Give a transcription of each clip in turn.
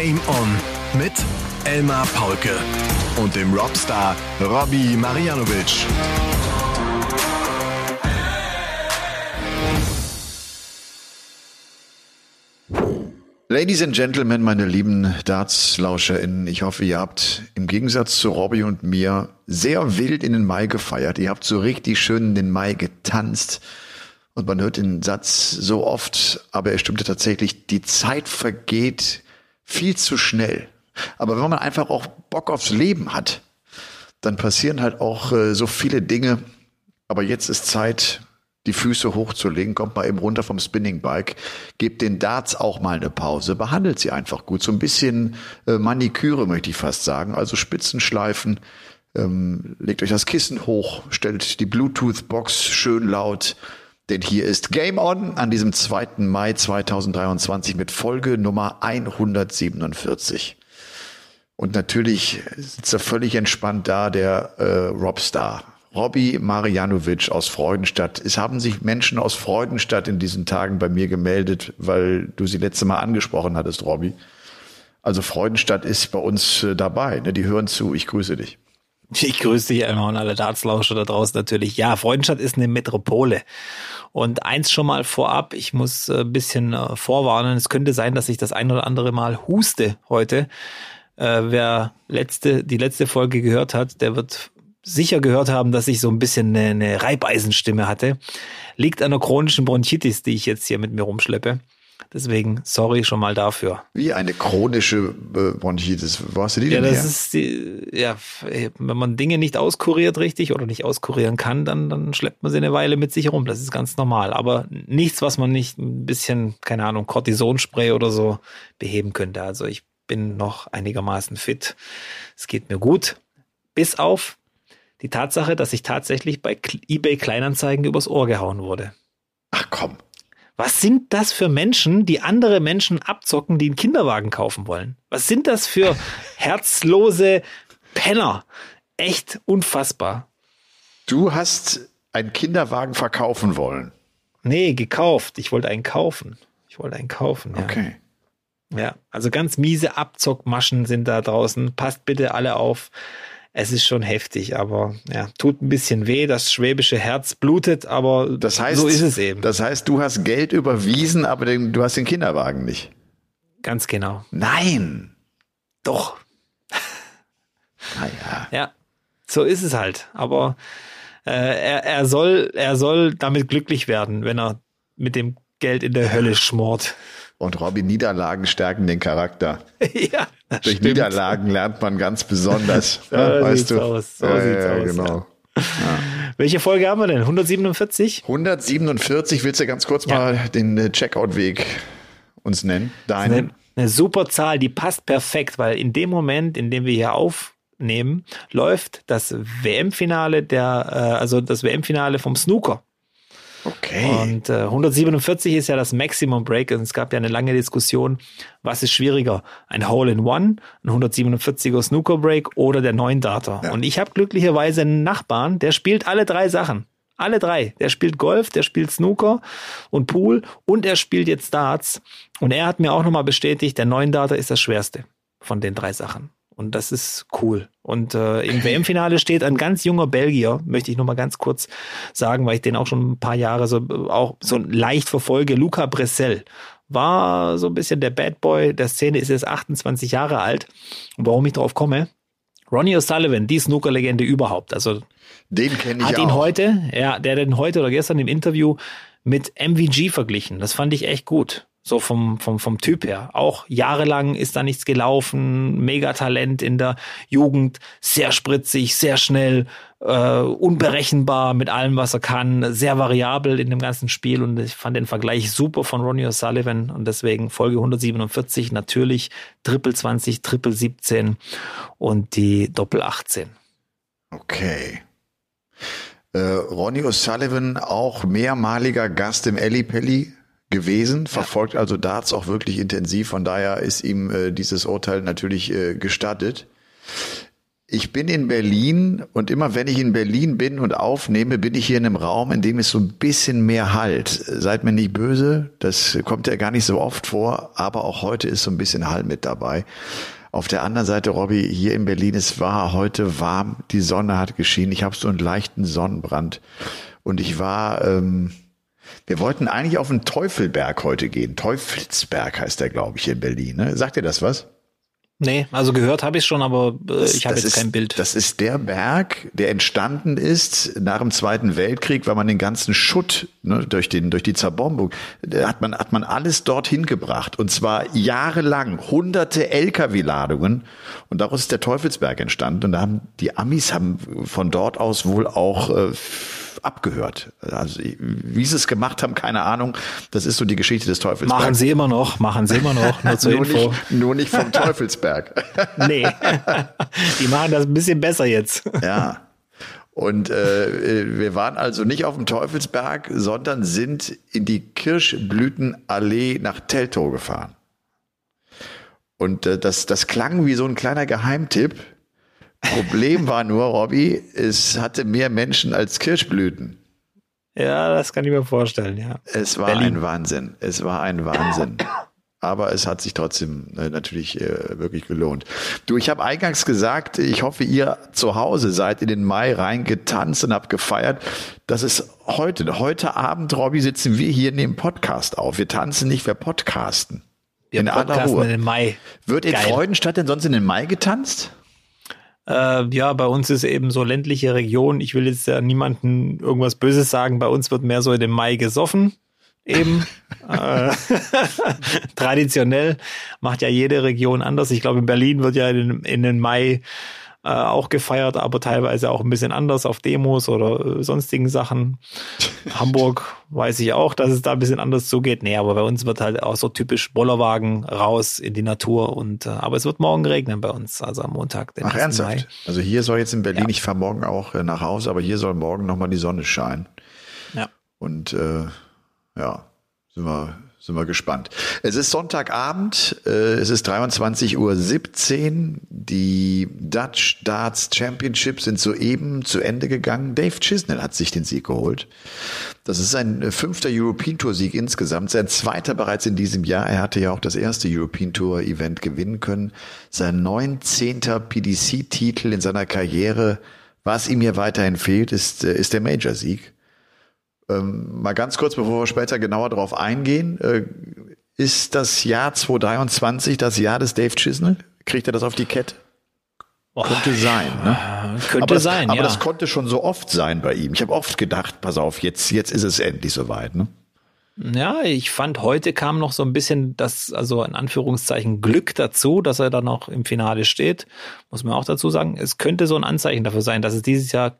Game On mit Elmar Paulke und dem Robstar Robbie Marianovic. Ladies and Gentlemen, meine lieben Darts-LauscherInnen, ich hoffe, ihr habt im Gegensatz zu Robbie und mir sehr wild in den Mai gefeiert. Ihr habt so richtig schön in den Mai getanzt. Und man hört den Satz so oft, aber er stimmte tatsächlich, die Zeit vergeht viel zu schnell. Aber wenn man einfach auch Bock aufs Leben hat, dann passieren halt auch äh, so viele Dinge. Aber jetzt ist Zeit, die Füße hochzulegen, kommt mal eben runter vom Spinningbike, gebt den Darts auch mal eine Pause, behandelt sie einfach gut. So ein bisschen äh, Maniküre möchte ich fast sagen, also Spitzen schleifen, ähm, legt euch das Kissen hoch, stellt die Bluetooth-Box schön laut, denn hier ist Game On an diesem 2. Mai 2023 mit Folge Nummer 147. Und natürlich sitzt er völlig entspannt da, der äh, Robstar. Robby Marianovic aus Freudenstadt. Es haben sich Menschen aus Freudenstadt in diesen Tagen bei mir gemeldet, weil du sie letzte Mal angesprochen hattest, Robby. Also Freudenstadt ist bei uns äh, dabei. Ne? Die hören zu. Ich grüße dich. Ich grüße dich einmal und alle Dartslauscher da draußen natürlich. Ja, Freudenstadt ist eine Metropole. Und eins schon mal vorab, ich muss ein äh, bisschen äh, vorwarnen. Es könnte sein, dass ich das ein oder andere Mal huste heute. Äh, wer letzte, die letzte Folge gehört hat, der wird sicher gehört haben, dass ich so ein bisschen eine, eine Reibeisenstimme hatte. Liegt an einer chronischen Bronchitis, die ich jetzt hier mit mir rumschleppe. Deswegen sorry schon mal dafür. Wie eine chronische äh, Bronchitis. Wo hast du die ja, denn das her? ist die, ja, wenn man Dinge nicht auskuriert richtig oder nicht auskurieren kann, dann, dann schleppt man sie eine Weile mit sich rum. Das ist ganz normal. Aber nichts, was man nicht ein bisschen, keine Ahnung, Cortisonspray oder so beheben könnte. Also ich bin noch einigermaßen fit. Es geht mir gut. Bis auf die Tatsache, dass ich tatsächlich bei eBay Kleinanzeigen übers Ohr gehauen wurde. Ach komm. Was sind das für Menschen, die andere Menschen abzocken, die einen Kinderwagen kaufen wollen? Was sind das für herzlose Penner? Echt unfassbar. Du hast einen Kinderwagen verkaufen wollen. Nee, gekauft. Ich wollte einen kaufen. Ich wollte einen kaufen. Ja. Okay. Ja, also ganz miese Abzockmaschen sind da draußen. Passt bitte alle auf. Es ist schon heftig, aber ja, tut ein bisschen weh. Das schwäbische Herz blutet, aber Das heißt, so ist es eben. Das heißt, du hast Geld überwiesen, aber den, du hast den Kinderwagen nicht. Ganz genau. Nein. Doch. Naja. Ja, so ist es halt. Aber äh, er, er soll, er soll damit glücklich werden, wenn er mit dem Geld in der Hölle schmort. Und Robby, Niederlagen stärken den Charakter. ja, Durch stimmt. Niederlagen lernt man ganz besonders. So ja, weißt sieht's du? aus, so ja, sieht's ja, aus, Genau. Welche Folge haben wir denn? 147? 147, willst du ganz kurz Ja. mal den äh, Checkout-Weg uns nennen? Deinen? Eine, eine super Zahl, die passt perfekt, weil in dem Moment, in dem wir hier aufnehmen, läuft das WM-Finale der, äh, also das WM-Finale vom Snooker. Okay. Und äh, 147 ist ja das Maximum Break und es gab ja eine lange Diskussion, was ist schwieriger, ein Hole in One, ein 147er Snooker Break oder der 9 Darter. Ja. Und ich habe glücklicherweise einen Nachbarn, der spielt alle drei Sachen. Alle drei. Der spielt Golf, der spielt Snooker und Pool und er spielt jetzt Darts. Und er hat mir auch nochmal bestätigt, der 9 Darter ist das schwerste von den drei Sachen. Und das ist cool. Und äh, im WM-Finale steht ein ganz junger Belgier, möchte ich noch mal ganz kurz sagen, weil ich den auch schon ein paar Jahre so auch so leicht verfolge. Luca Bressel war so ein bisschen der Bad Boy der Szene, ist jetzt 28 Jahre alt. Und warum ich drauf komme? Ronnie O'Sullivan, die Snooker-Legende überhaupt. Also Den kenne ich hat auch. ihn heute, ja, der hat ihn heute oder gestern im Interview mit MVG verglichen. Das fand ich echt gut. So vom, vom, vom Typ her. Auch jahrelang ist da nichts gelaufen. Megatalent in der Jugend. Sehr spritzig, sehr schnell, äh, unberechenbar mit allem, was er kann. Sehr variabel in dem ganzen Spiel. Und ich fand den Vergleich super von Ronnie O'Sullivan. Und deswegen Folge 147 natürlich Triple 20, Triple 17 und die Doppel 18. Okay. Äh, Ronnie O'Sullivan, auch mehrmaliger Gast im Elli Pelli gewesen, verfolgt also Darts auch wirklich intensiv. Von daher ist ihm äh, dieses Urteil natürlich äh, gestattet. Ich bin in Berlin und immer wenn ich in Berlin bin und aufnehme, bin ich hier in einem Raum, in dem es so ein bisschen mehr halt. Seid mir nicht böse, das kommt ja gar nicht so oft vor, aber auch heute ist so ein bisschen Hall mit dabei. Auf der anderen Seite, Robby, hier in Berlin, es war heute warm, die Sonne hat geschienen, ich habe so einen leichten Sonnenbrand und ich war, ähm, wir wollten eigentlich auf den Teufelberg heute gehen. Teufelsberg heißt der, glaube ich, in Berlin. Ne? Sagt ihr das was? Nee, also gehört habe ich schon, aber äh, ich habe jetzt ist, kein Bild. Das ist der Berg, der entstanden ist nach dem Zweiten Weltkrieg, weil man den ganzen Schutt ne, durch den durch die Zerbombung, hat man hat man alles dorthin gebracht und zwar jahrelang, hunderte LKW-Ladungen und daraus ist der Teufelsberg entstanden und da haben die Amis haben von dort aus wohl auch äh, abgehört. Also wie sie es gemacht haben, keine Ahnung. Das ist so die Geschichte des Teufelsbergs. Machen sie immer noch, machen sie immer noch, nur zur nur Info. Nicht, nur nicht vom Teufelsberg. nee, die machen das ein bisschen besser jetzt. ja. Und äh, wir waren also nicht auf dem Teufelsberg, sondern sind in die Kirschblütenallee nach Teltow gefahren. Und äh, das, das klang wie so ein kleiner Geheimtipp. Problem war nur, Robby, es hatte mehr Menschen als Kirschblüten. Ja, das kann ich mir vorstellen, ja. Es war Berlin. ein Wahnsinn. Es war ein Wahnsinn. Aber es hat sich trotzdem äh, natürlich äh, wirklich gelohnt. Du, ich habe eingangs gesagt, ich hoffe, ihr zu Hause seid in den Mai reingetanzt und habt gefeiert. Das ist heute. Heute Abend, Robby, sitzen wir hier in dem Podcast auf. Wir tanzen nicht, wir podcasten. Wir in podcasten aller Ruhe. in den Mai. Wird in Freudenstadt denn sonst in den Mai getanzt? Äh, ja, bei uns ist eben so ländliche Region. Ich will jetzt ja niemanden irgendwas Böses sagen. Bei uns wird mehr so in dem Mai gesoffen. Eben. äh, traditionell macht ja jede Region anders. Ich glaube, in Berlin wird ja in, in den Mai äh, auch gefeiert, aber teilweise auch ein bisschen anders auf Demos oder äh, sonstigen Sachen. Hamburg weiß ich auch, dass es da ein bisschen anders zugeht. Nee, aber bei uns wird halt auch so typisch Bollerwagen raus in die Natur und äh, aber es wird morgen regnen bei uns, also am Montag. Den Ach ernsthaft? Mai. Also hier soll jetzt in Berlin, ja. ich fahre morgen auch äh, nach Hause, aber hier soll morgen nochmal die Sonne scheinen. Ja. Und äh, ja, sind wir sind wir gespannt. Es ist Sonntagabend, äh, es ist 23.17 Uhr. Die Dutch Darts Championship sind soeben zu Ende gegangen. Dave Chisnell hat sich den Sieg geholt. Das ist sein fünfter European Tour Sieg insgesamt, sein zweiter bereits in diesem Jahr. Er hatte ja auch das erste European Tour Event gewinnen können. Sein 19. PDC Titel in seiner Karriere. Was ihm hier weiterhin fehlt, ist, äh, ist der Major Sieg. Ähm, mal ganz kurz, bevor wir später genauer darauf eingehen, äh, ist das Jahr 2023 das Jahr des Dave Chisnell? Kriegt er das auf die Kette? Oh, könnte sein, ne? Könnte aber das, sein, Aber ja. das konnte schon so oft sein bei ihm. Ich habe oft gedacht, pass auf, jetzt, jetzt ist es endlich soweit, ne? Ja, ich fand, heute kam noch so ein bisschen das, also in Anführungszeichen Glück dazu, dass er dann noch im Finale steht. Muss man auch dazu sagen. Es könnte so ein Anzeichen dafür sein, dass es dieses Jahr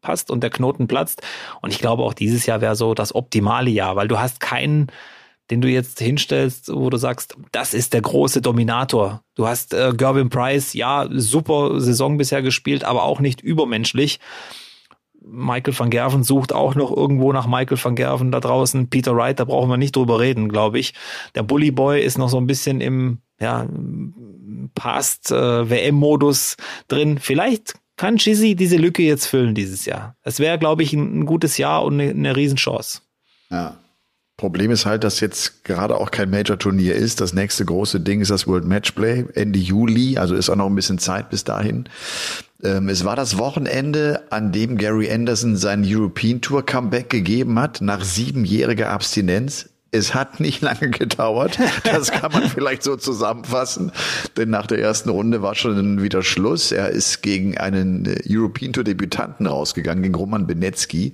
passt und der Knoten platzt. Und ich glaube, auch dieses Jahr wäre so das optimale Jahr, weil du hast keinen, den du jetzt hinstellst, wo du sagst, das ist der große Dominator. Du hast äh, Gervin Price, ja, super Saison bisher gespielt, aber auch nicht übermenschlich. Michael van Gerven sucht auch noch irgendwo nach Michael van Gerven da draußen. Peter Wright, da brauchen wir nicht drüber reden, glaube ich. Der Bully Boy ist noch so ein bisschen im ja, Past äh, drin. Vielleicht kann Chizzy diese Lücke jetzt füllen dieses Jahr. Es wäre, glaube ich, ein, ein, gutes Jahr und eine, eine Riesenchance. Ja. Problem ist halt, dass jetzt gerade auch kein Major-Turnier ist. Das nächste große Ding ist das World Matchplay Ende Juli, also ist auch noch ein bisschen Zeit bis dahin. Ähm, es war das Wochenende, an dem Gary Anderson sein European Tour Comeback gegeben hat, nach siebenjähriger Abstinenz. Es hat nicht lange gedauert. Das kann man vielleicht so zusammenfassen. Denn nach der ersten Runde war schon wieder Schluss. Er ist gegen einen European Tour Debütanten rausgegangen, gegen Roman Benetski.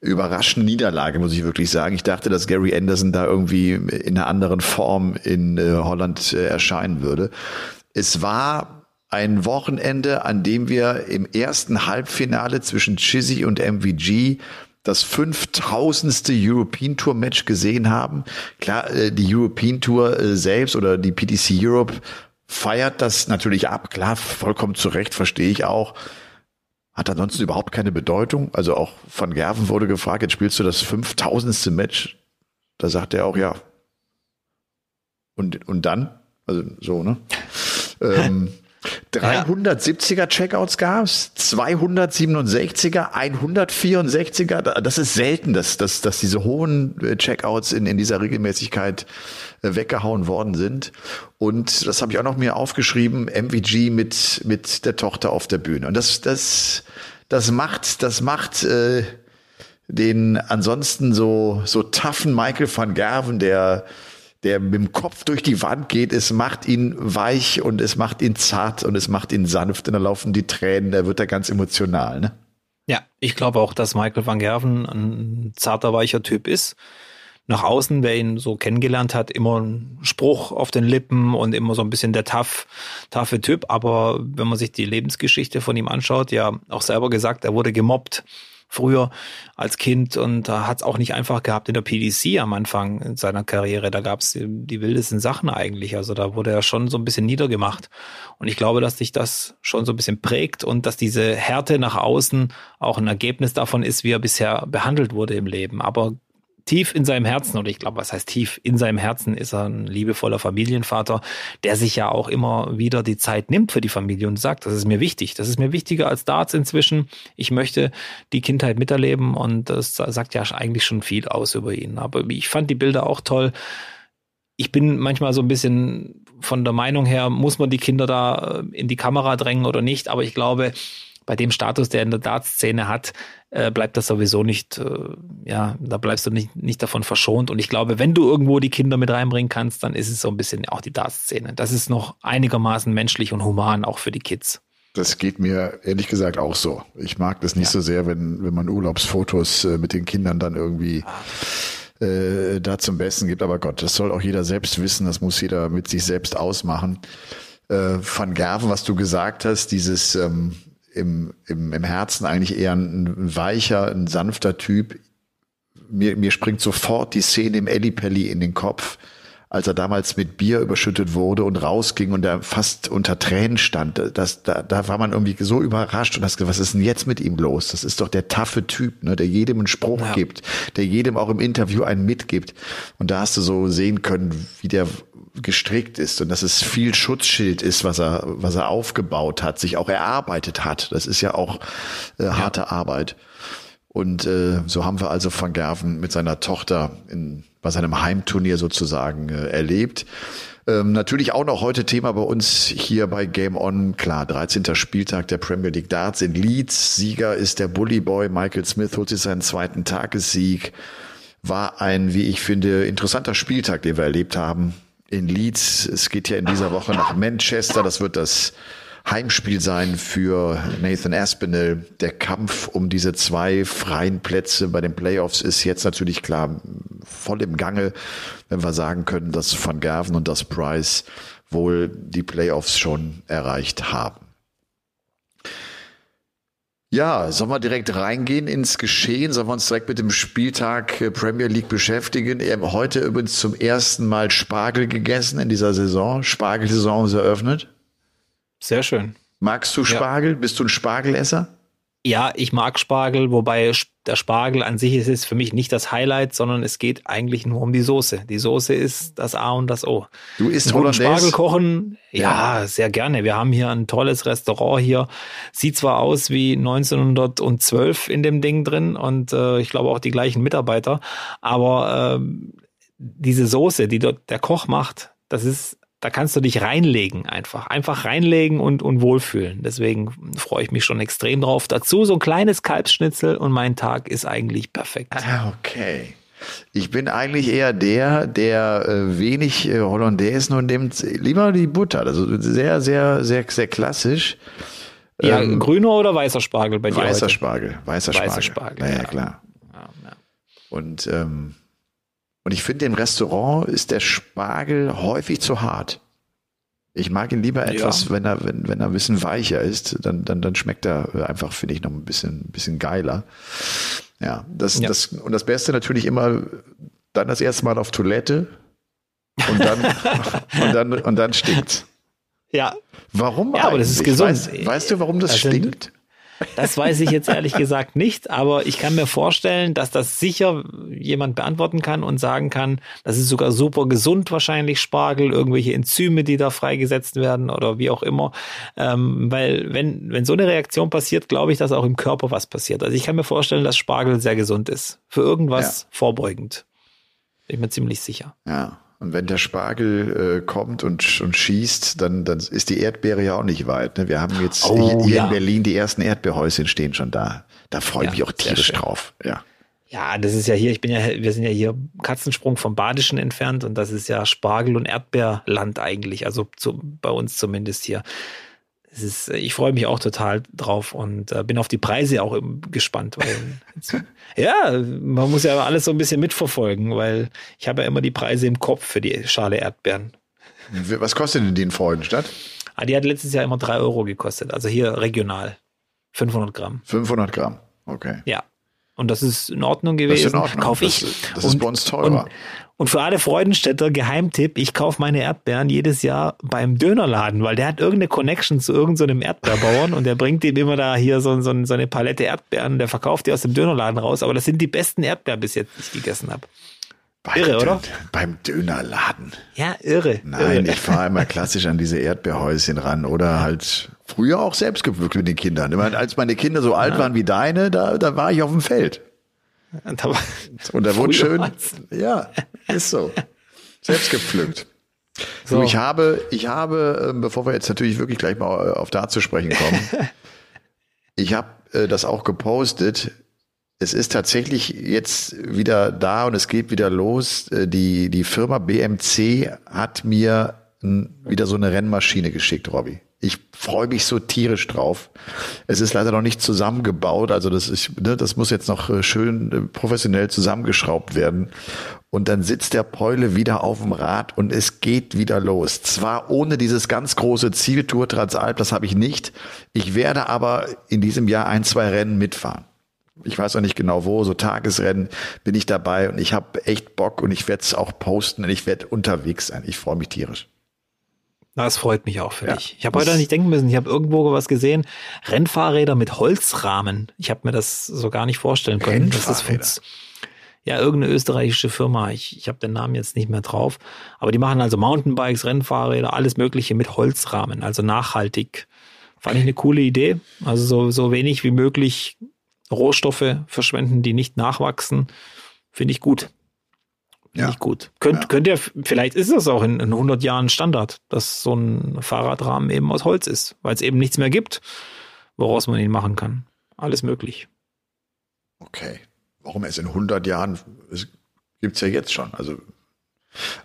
Überraschende Niederlage, muss ich wirklich sagen. Ich dachte, dass Gary Anderson da irgendwie in einer anderen Form in äh, Holland äh, erscheinen würde. Es war ein Wochenende, an dem wir im ersten Halbfinale zwischen Chizzy und MVG das 5000. European Tour Match gesehen haben. Klar, äh, die European Tour äh, selbst oder die PTC Europe feiert das natürlich ab. Klar, vollkommen zu Recht, verstehe ich auch. Hat ansonsten überhaupt keine Bedeutung. Also auch von Gerven wurde gefragt, jetzt spielst du das 5000. Match. Da sagt er auch, ja. Und, und dann? Also so, ne? ähm, 370er Checkouts gab's, 267er, 164er. Das ist selten, dass, dass, dass diese hohen äh, Checkouts in, in dieser Regelmäßigkeit äh, weggehauen worden sind. Und das habe ich auch noch mir aufgeschrieben, MVG mit, mit der Tochter auf der Bühne. Und das, das, das macht, das macht äh, den ansonsten so, so toughen Michael van Gerven, der der mit dem Kopf durch die Wand geht, es macht ihn weich und es macht ihn zart und es macht ihn sanft und da laufen die Tränen, da wird er ganz emotional, ne? Ja, ich glaube auch, dass Michael van Gerven ein zarter, weicher Typ ist. Nach außen, wer ihn so kennengelernt hat, immer ein Spruch auf den Lippen und immer so ein bisschen der tough, toughe Typ. Aber wenn man sich die Lebensgeschichte von ihm anschaut, ja, auch selber gesagt, er wurde gemobbt früher als Kind und da hat es auch nicht einfach gehabt in der PDC am Anfang seiner Karriere. Da gab es die wildesten Sachen eigentlich. Also da wurde er schon so ein bisschen niedergemacht. Und ich glaube, dass sich das schon so ein bisschen prägt und dass diese Härte nach außen auch ein Ergebnis davon ist, wie er bisher behandelt wurde im Leben. Aber tief in seinem Herzen, oder ich glaube, was heißt tief in seinem Herzen, ist er ein liebevoller Familienvater, der sich ja auch immer wieder die Zeit nimmt für die Familie und sagt, das ist mir wichtig. Das ist mir wichtiger als Darts inzwischen. Ich möchte die Kindheit miterleben und das sagt ja eigentlich schon viel aus über ihn. Aber ich fand die Bilder auch toll. Ich bin manchmal so ein bisschen von der Meinung her, muss man die Kinder da in die Kamera drängen oder nicht, aber ich glaube, bei dem Status, der in der Dartszene hat, äh, bleibt das sowieso nicht, äh, ja, da bleibst du nicht, nicht davon verschont. Und ich glaube, wenn du irgendwo die Kinder mit reinbringen kannst, dann ist es so ein bisschen auch die Dartszene. Das ist noch einigermaßen menschlich und human, auch für die Kids. Das geht mir ehrlich gesagt auch so. Ich mag das nicht ja. so sehr, wenn, wenn man Urlaubsfotos äh, mit den Kindern dann irgendwie äh, da zum Besten gibt. Aber Gott, das soll auch jeder selbst wissen. Das muss jeder mit sich selbst ausmachen. Äh, Van Gerven, was du gesagt hast, dieses ähm, im, im, im Herzen eigentlich eher ein weicher, ein sanfter Typ. Mir, mir springt sofort die Szene im Ellipelli in den Kopf, als er damals mit Bier überschüttet wurde und rausging und er fast unter Tränen stand. Das, da, da war man irgendwie so überrascht und hast gesagt, was ist denn jetzt mit ihm los? Das ist doch der taffe Typ, ne, der jedem einen Spruch ja. gibt, der jedem auch im Interview einen mitgibt. Und da hast du so sehen können, wie der gestrickt ist und dass es viel Schutzschild ist, was er, was er aufgebaut hat, sich auch erarbeitet hat. Das ist ja auch äh, harte ja. Arbeit. Und äh, so haben wir also Van Gerven mit seiner Tochter in, bei seinem Heimturnier sozusagen äh, erlebt. Ähm, natürlich auch noch heute Thema bei uns hier bei Game On. Klar, 13. Spieltag der Premier League Darts in Leeds. Sieger ist der Bully Boy. Michael Smith holt sich seinen zweiten Tagessieg. War ein, wie ich finde, interessanter Spieltag, den wir erlebt haben in Leeds. Es geht ja in dieser Woche nach Manchester. Das wird das Heimspiel sein für Nathan Aspinall. Der Kampf um diese zwei freien Plätze bei den Playoffs ist jetzt natürlich klar voll im Gange, wenn wir sagen können, dass Van Gerven und das Price wohl die Playoffs schon erreicht haben. Ja, sollen wir direkt reingehen ins Geschehen? Sollen wir uns direkt mit dem Spieltag äh, Premier League beschäftigen? Heute übrigens zum ersten Mal Spargel gegessen in dieser Saison. Spargelsaison ist eröffnet. Sehr schön. Magst du Spargel? Ja. Bist du ein Spargelesser? Ja, ich mag Spargel, wobei der Spargel an sich ist es für mich nicht das Highlight, sondern es geht eigentlich nur um die Soße. Die Soße ist das A und das O. Du isst Hollandaise? Spargel kochen? Ja, ja, sehr gerne. Wir haben hier ein tolles Restaurant hier. Sieht zwar aus wie 1912 in dem Ding drin und äh, ich glaube auch die gleichen Mitarbeiter, aber äh, diese Soße, die dort der Koch macht, das ist da kannst du dich reinlegen einfach. Einfach reinlegen und, und wohlfühlen. Deswegen freue ich mich schon extrem drauf. Dazu so ein kleines Kalbsschnitzel und mein Tag ist eigentlich perfekt. Ah, okay. Ich bin eigentlich eher der, der äh, wenig äh, Hollandaise nur nimmt, lieber die Butter. Also sehr, sehr, sehr, sehr klassisch. Ja, ähm, grüner oder weißer Spargel bei dir? Weißer heute? Spargel, weißer Spargel. Weißer Spargel. Ja, ja, klar. Ja, ja. Und ähm, und ich finde, im Restaurant ist der Spargel häufig zu hart. Ich mag ihn lieber etwas, ja. wenn er, wenn, wenn er ein bisschen weicher ist, dann, dann, dann schmeckt er einfach, finde ich, noch ein bisschen, bisschen geiler. Ja, das, ja. das, und das Beste natürlich immer dann das erste Mal auf Toilette und dann, und dann, und dann stinkt. Ja. Warum? Ja, aber das ist gesund. Weißt, weißt du, warum das also, stinkt? Das weiß ich jetzt ehrlich gesagt nicht, aber ich kann mir vorstellen, dass das sicher jemand beantworten kann und sagen kann, das ist sogar super gesund wahrscheinlich Spargel, irgendwelche Enzyme, die da freigesetzt werden oder wie auch immer. Ähm, weil wenn, wenn so eine Reaktion passiert, glaube ich, dass auch im Körper was passiert. Also ich kann mir vorstellen, dass Spargel sehr gesund ist. Für irgendwas ja. vorbeugend. Bin ich mir ziemlich sicher. Ja. Und wenn der Spargel äh, kommt und, und schießt, dann, dann ist die Erdbeere ja auch nicht weit. Ne? Wir haben jetzt oh, hier, hier ja. in Berlin die ersten Erdbeerhäuschen stehen schon da. Da freue ich ja, mich auch tierisch drauf. Ja. Ja, das ist ja hier, ich bin ja, wir sind ja hier Katzensprung vom Badischen entfernt und das ist ja Spargel- und Erdbeerland eigentlich, also zu, bei uns zumindest hier es ist, ich freue mich auch total drauf und äh, bin auf die Preise auch gespannt, weil ja, man muss ja alles so ein bisschen mitverfolgen, weil ich habe ja immer die Preise im Kopf für die Schale Erdbeeren. Was kostet denn die in Freudenstadt? Ah, die hat letztes Jahr immer drei Euro gekostet, also hier regional. 500 Gramm. 500 Gramm, okay. Ja. Und das ist in Ordnung gewesen. Das ist in Ordnung. Kauf ich. Das, das ist bei uns teurer. Und, und für alle Freudenstädter, Geheimtipp, ich kaufe meine Erdbeeren jedes Jahr beim Dönerladen, weil der hat irgendeine Connection zu irgendeinem so Erdbeerbauern und der bringt ihm immer da hier so, so, so eine Palette Erdbeeren, der verkauft die aus dem Dönerladen raus, aber das sind die besten Erdbeeren bis jetzt, die ich gegessen habe. irre, oder? Beim Dönerladen. Ja, irre. Nein, irre. ich fahre immer klassisch an diese Erdbeerhäuschen ran oder halt früher auch selbst gepflückt mit den Kindern. Immer, als meine Kinder so alt ja. waren wie deine, da, da war ich auf dem Feld. Und da, und da wurde schön, ja, ist so. Selbst gepflückt. So. Du, ich habe, ich habe, ähm, bevor wir jetzt natürlich wirklich gleich mal äh, auf da zu sprechen kommen, ich habe äh, das auch gepostet. Es ist tatsächlich jetzt wieder da und es geht wieder los. Äh, die, die Firma BMC hat mir wieder so eine Rennmaschine geschickt, Robby. Ich freue mich so tierisch drauf. Es ist leider noch nicht zusammengebaut, also das ist, ne, das muss jetzt noch äh, schön äh, professionell zusammengeschraubt werden. Und dann sitzt der Peule wieder auf dem Rad und es geht wieder los. Zwar ohne dieses ganz große Zieltour Transalp, das habe ich nicht. Ich werde aber in diesem Jahr ein, zwei Rennen mitfahren. Ich weiß noch nicht genau wo, so Tagesrennen bin ich dabei und ich habe echt Bock und ich werde es auch posten und ich werde unterwegs sein. Ich freue mich tierisch. Das freut mich auch für ja, dich. Ich habe heute nicht denken müssen. Ich habe irgendwo was gesehen. Rennfahrräder mit Holzrahmen. Ich habe mir das so gar nicht vorstellen können. Das ist ja irgendeine österreichische Firma. Ich, ich habe den Namen jetzt nicht mehr drauf. Aber die machen also Mountainbikes, Rennfahrräder, alles Mögliche mit Holzrahmen. Also nachhaltig. Fand ich eine coole Idee. Also so, so wenig wie möglich Rohstoffe verschwenden, die nicht nachwachsen. Finde ich gut. Ja. ich gut. Könnt, ja. könnt ihr, vielleicht ist das auch in, in 100 Jahren Standard, dass so ein Fahrradrahmen eben aus Holz ist, weil es eben nichts mehr gibt, woraus man ihn machen kann. Alles möglich. Okay. Warum erst in 100 Jahren? Es gibt's ja jetzt schon. Also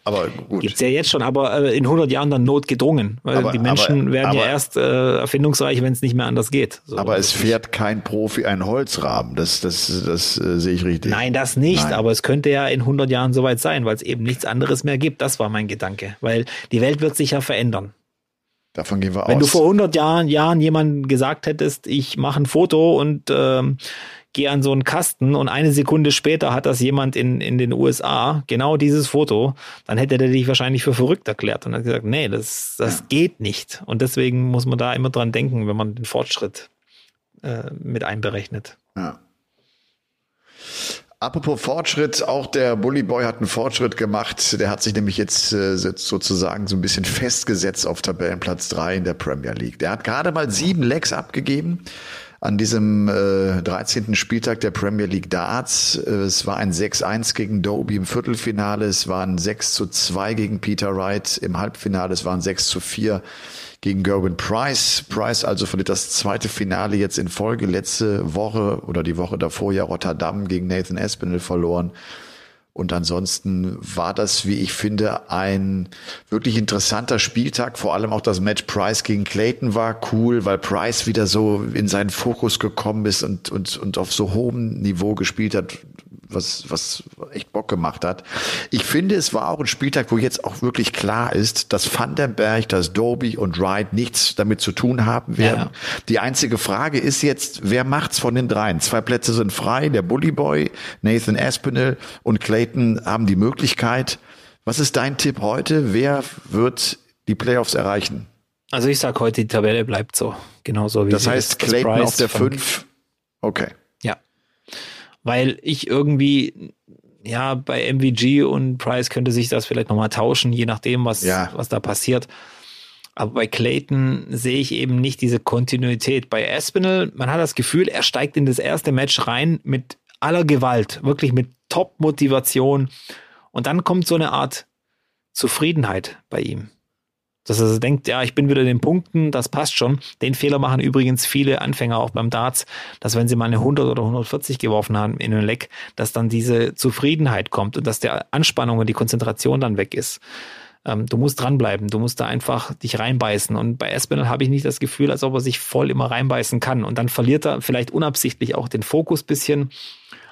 aber gut. Gibt's ja jetzt schon, aber äh, in 100 Jahren dann notgedrungen, weil aber, die Menschen aber, werden aber, ja erst äh, erfindungsreich, wenn es nicht mehr anders geht. So, aber es fährt kein Profi einen Holzrahmen, das, das, das äh, sehe ich richtig. Nein, das nicht, Nein. aber es könnte ja in 100 Jahren soweit sein, weil es eben nichts anderes mehr gibt. Das war mein Gedanke, weil die Welt wird sich ja verändern. Davon gehen wir Wenn aus. Wenn du vor 100 Jahren, Jahren jemandem gesagt hättest, ich mache ein Foto und ähm, gehe an so einen Kasten und eine Sekunde später hat das jemand in, in den USA, genau dieses Foto, dann hätte der dich wahrscheinlich für verrückt erklärt und hat gesagt, nee, das, das ja. geht nicht. Und deswegen muss man da immer dran denken, wenn man den Fortschritt äh, mit einberechnet. Ja. Apropos Fortschritt, auch der Bully Boy hat einen Fortschritt gemacht. Der hat sich nämlich jetzt äh, sozusagen so ein bisschen festgesetzt auf Tabellenplatz drei in der Premier League. Der hat gerade mal sieben Legs abgegeben an diesem äh, 13. Spieltag der Premier League Darts. Äh, es war ein 6-1 gegen Doby im Viertelfinale, es war ein 6 zu 2 gegen Peter Wright im Halbfinale, es war ein 6 zu 4 gegen Gerwin Price. Price also verliert das zweite Finale jetzt in Folge. Letzte Woche oder die Woche davor ja Rotterdam gegen Nathan Espinel verloren. Und ansonsten war das, wie ich finde, ein wirklich interessanter Spieltag. Vor allem auch das Match Price gegen Clayton war cool, weil Price wieder so in seinen Fokus gekommen ist und, und, und auf so hohem Niveau gespielt hat was, was echt Bock gemacht hat. Ich finde, es war auch ein Spieltag, wo jetzt auch wirklich klar ist, dass Vandenberg, dass Doby und Wright nichts damit zu tun haben werden. Ja. Die einzige Frage ist jetzt, wer macht's von den dreien? Zwei Plätze sind frei, der Bully Boy, Nathan Aspinall und Clayton haben die Möglichkeit. Was ist dein Tipp heute? Wer wird die Playoffs erreichen? Also ich sag heute, die Tabelle bleibt so. Genauso wie Das heißt, Clayton auf der von- 5. Okay. Ja. Weil ich irgendwie, ja, bei MVG und Price könnte sich das vielleicht nochmal tauschen, je nachdem, was, Ja. was da passiert. Aber bei Clayton sehe ich eben nicht diese Kontinuität. Bei Aspinall, man hat das Gefühl, er steigt in das erste Match rein mit aller Gewalt, wirklich mit Top-Motivation. Und dann kommt so eine Art Zufriedenheit bei ihm. Dass er denkt, ja, ich bin wieder in den Punkten, das passt schon. Den Fehler machen übrigens viele Anfänger auch beim Darts, dass wenn sie mal eine 100 oder 140 geworfen haben in den Leck, dass dann diese Zufriedenheit kommt und dass der Anspannung und die Konzentration dann weg ist. Ähm, du musst dranbleiben, du musst da einfach dich reinbeißen. Und bei Espinel habe ich nicht das Gefühl, als ob er sich voll immer reinbeißen kann. Und dann verliert er vielleicht unabsichtlich auch den Fokus bisschen.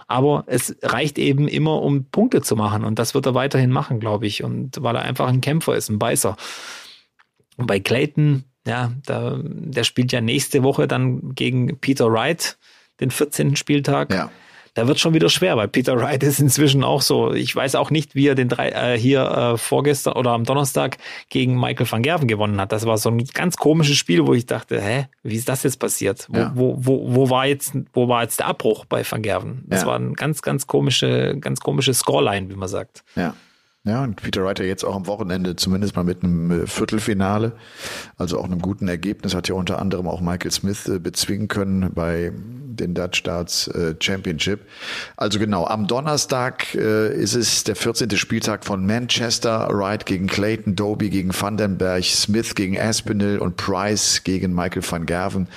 Aber es reicht eben immer, um Punkte zu machen. Und das wird er weiterhin machen, glaube ich. Und weil er einfach ein Kämpfer ist, ein Beißer. Und bei Clayton, ja, da, der spielt ja nächste Woche dann gegen Peter Wright, den 14. Spieltag. Ja. Da wird schon wieder schwer, weil Peter Wright ist inzwischen auch so. Ich weiß auch nicht, wie er den drei, äh, hier äh, vorgestern oder am Donnerstag gegen Michael van Gerven gewonnen hat. Das war so ein ganz komisches Spiel, wo ich dachte, hä, wie ist das jetzt passiert? Wo, Ja. wo, wo, wo war jetzt, wo war jetzt der Abbruch bei van Gerven? Das Ja. war ein ganz, ganz komische, ganz komische Scoreline, wie man sagt. Ja. Ja, und Peter Wright ja jetzt auch am Wochenende zumindest mal mit einem äh, Viertelfinale, also auch einem guten Ergebnis, hat ja unter anderem auch Michael Smith äh, bezwingen können bei den Dutch Darts äh, Championship. Also genau, am Donnerstag ist es der 14. Spieltag von Manchester, Wright gegen Clayton, Doby gegen Vandenberg, Smith gegen Aspinall und Price gegen Michael van Gerven.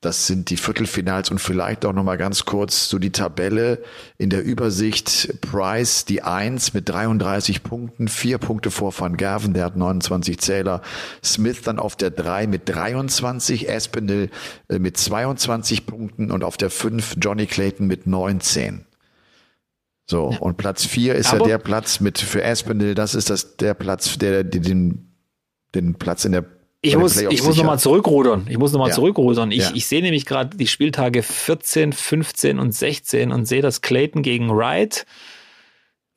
Das sind die Viertelfinals und vielleicht auch nochmal ganz kurz so die Tabelle in der Übersicht. Price die Eins mit 33 Punkten, vier Punkte vor Van Gerven, der hat 29 Zähler. Smith dann auf der Drei mit 23, Aspinall äh, mit 22 Punkten und auf der Fünf Johnny Clayton mit 19. So, und Platz vier ist Aber- ja der Platz mit für Aspinall, das ist das der Platz, der, der den, den Platz in der Ich muss, ich muss nochmal zurückrudern. Ich muss nochmal Ja. zurückrudern. Ich, Ja. ich sehe nämlich gerade die Spieltage 14, 15 und 16 und sehe, dass Clayton gegen Wright,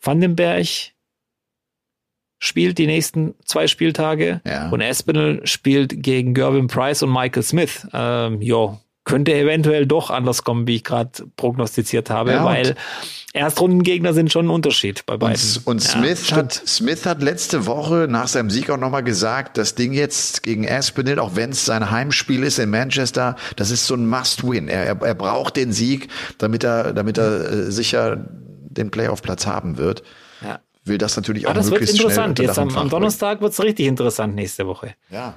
Vandenberg spielt die nächsten zwei Spieltage Ja. und Espinel spielt gegen Gervin Price und Michael Smith. Ähm, jo, könnte eventuell doch anders kommen, wie ich gerade prognostiziert habe, Ja, weil Erstrundengegner sind schon ein Unterschied bei beiden. Und, und Ja, Smith, stimmt. hat, Smith hat letzte Woche nach seinem Sieg auch nochmal gesagt, das Ding jetzt gegen Aspinall, auch wenn es sein Heimspiel ist in Manchester, das ist so ein Must-Win. Er, er, er braucht den Sieg, damit er, damit er äh, sicher den Playoff-Platz haben wird. Ja. Will das natürlich auch das wird möglichst interessant. schnell Jetzt am, am. Donnerstag wird es richtig interessant nächste Woche. Ja.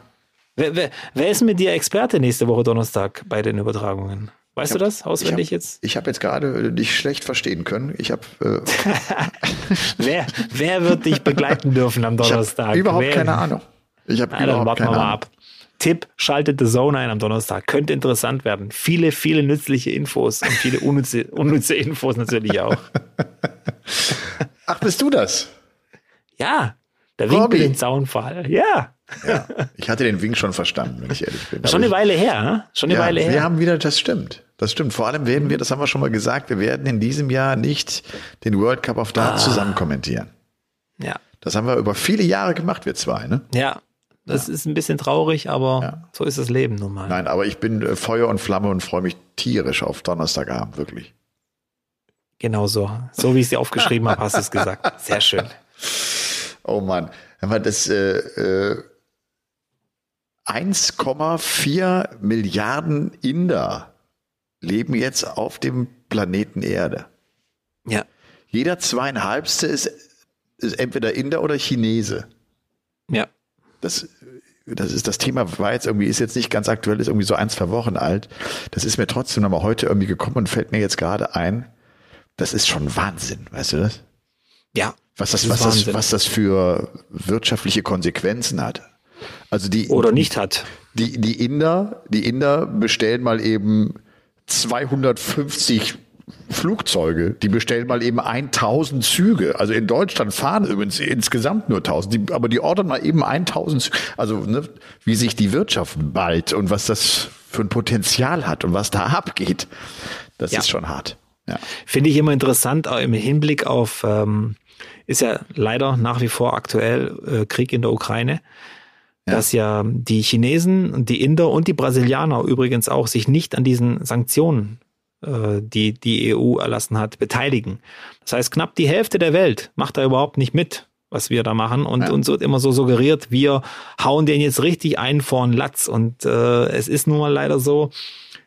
Wer, wer, wer ist mit dir Experte nächste Woche Donnerstag bei den Übertragungen? Weißt du das auswendig ich hab, jetzt? Ich habe jetzt gerade dich schlecht verstehen können. Ich habe äh, Wer, wer wird dich begleiten dürfen am Donnerstag? hab überhaupt wer, keine Ahnung. Ich habe Na, dann überhaupt warten wir keine mal Ahnung. ab. Tipp, schaltet The Zone ein am Donnerstag. Könnte interessant werden. Viele, viele nützliche Infos und viele unnütze, unnütze Infos natürlich auch. Ach, bist du das? Ja, der Robby. mit dem Zaunfall. Ja, Ja. Ich hatte den Wink schon verstanden, wenn ich ehrlich bin. schon eine Weile her. ne? Schon eine Ja, Weile wir her. haben wieder, das stimmt. Das stimmt. Vor allem werden wir, das haben wir schon mal gesagt, wir werden in diesem Jahr nicht den World Cup of Darts Ah. zusammen kommentieren. Ja, Das haben wir über viele Jahre gemacht, wir zwei, ne? ja. Das ist ein bisschen traurig, aber Ja. so ist das Leben nun mal. Nein, aber ich bin äh, Feuer und Flamme und freue mich tierisch auf Donnerstagabend, wirklich. Genau so. So wie ich sie aufgeschrieben habe, hast du es gesagt. Sehr schön. Oh Mann. Aber das äh, äh, 1,4 Milliarden Inder leben jetzt auf dem Planeten Erde. Ja. Jeder zweieinhalbste ist, ist entweder Inder oder Chinese. Ja. das, das ist das Thema war jetzt irgendwie, ist jetzt nicht ganz aktuell, ist irgendwie so ein, zwei Wochen alt. Das ist mir trotzdem nochmal heute irgendwie gekommen und fällt mir jetzt gerade ein. Das ist schon Wahnsinn, weißt du das? Ja. Was das, ist was das, was das für wirtschaftliche Konsequenzen hat. Also die, Oder nicht hat. die, die Inder, die Inder bestellen mal eben 250 Flugzeuge, die bestellen mal eben 1000 Züge. Also in Deutschland fahren übrigens insgesamt nur 1000, die, aber die ordern mal eben 1000 Züge. Also ne, wie sich die Wirtschaft ballt und was das für ein Potenzial hat und was da abgeht, das Ja. ist schon hart. Ja. Finde ich immer interessant, auch im Hinblick auf, ähm, ist ja leider nach wie vor aktuell äh, Krieg in der Ukraine. ja. dass ja die Chinesen und die Inder und die Brasilianer übrigens auch sich nicht an diesen Sanktionen, äh, die die EU erlassen hat, beteiligen. Das heißt, knapp die Hälfte der Welt macht da überhaupt nicht mit, was wir da machen. Und ja. uns wird immer so suggeriert, wir hauen den jetzt richtig ein vor den Latz. Und äh, es ist nun mal leider so,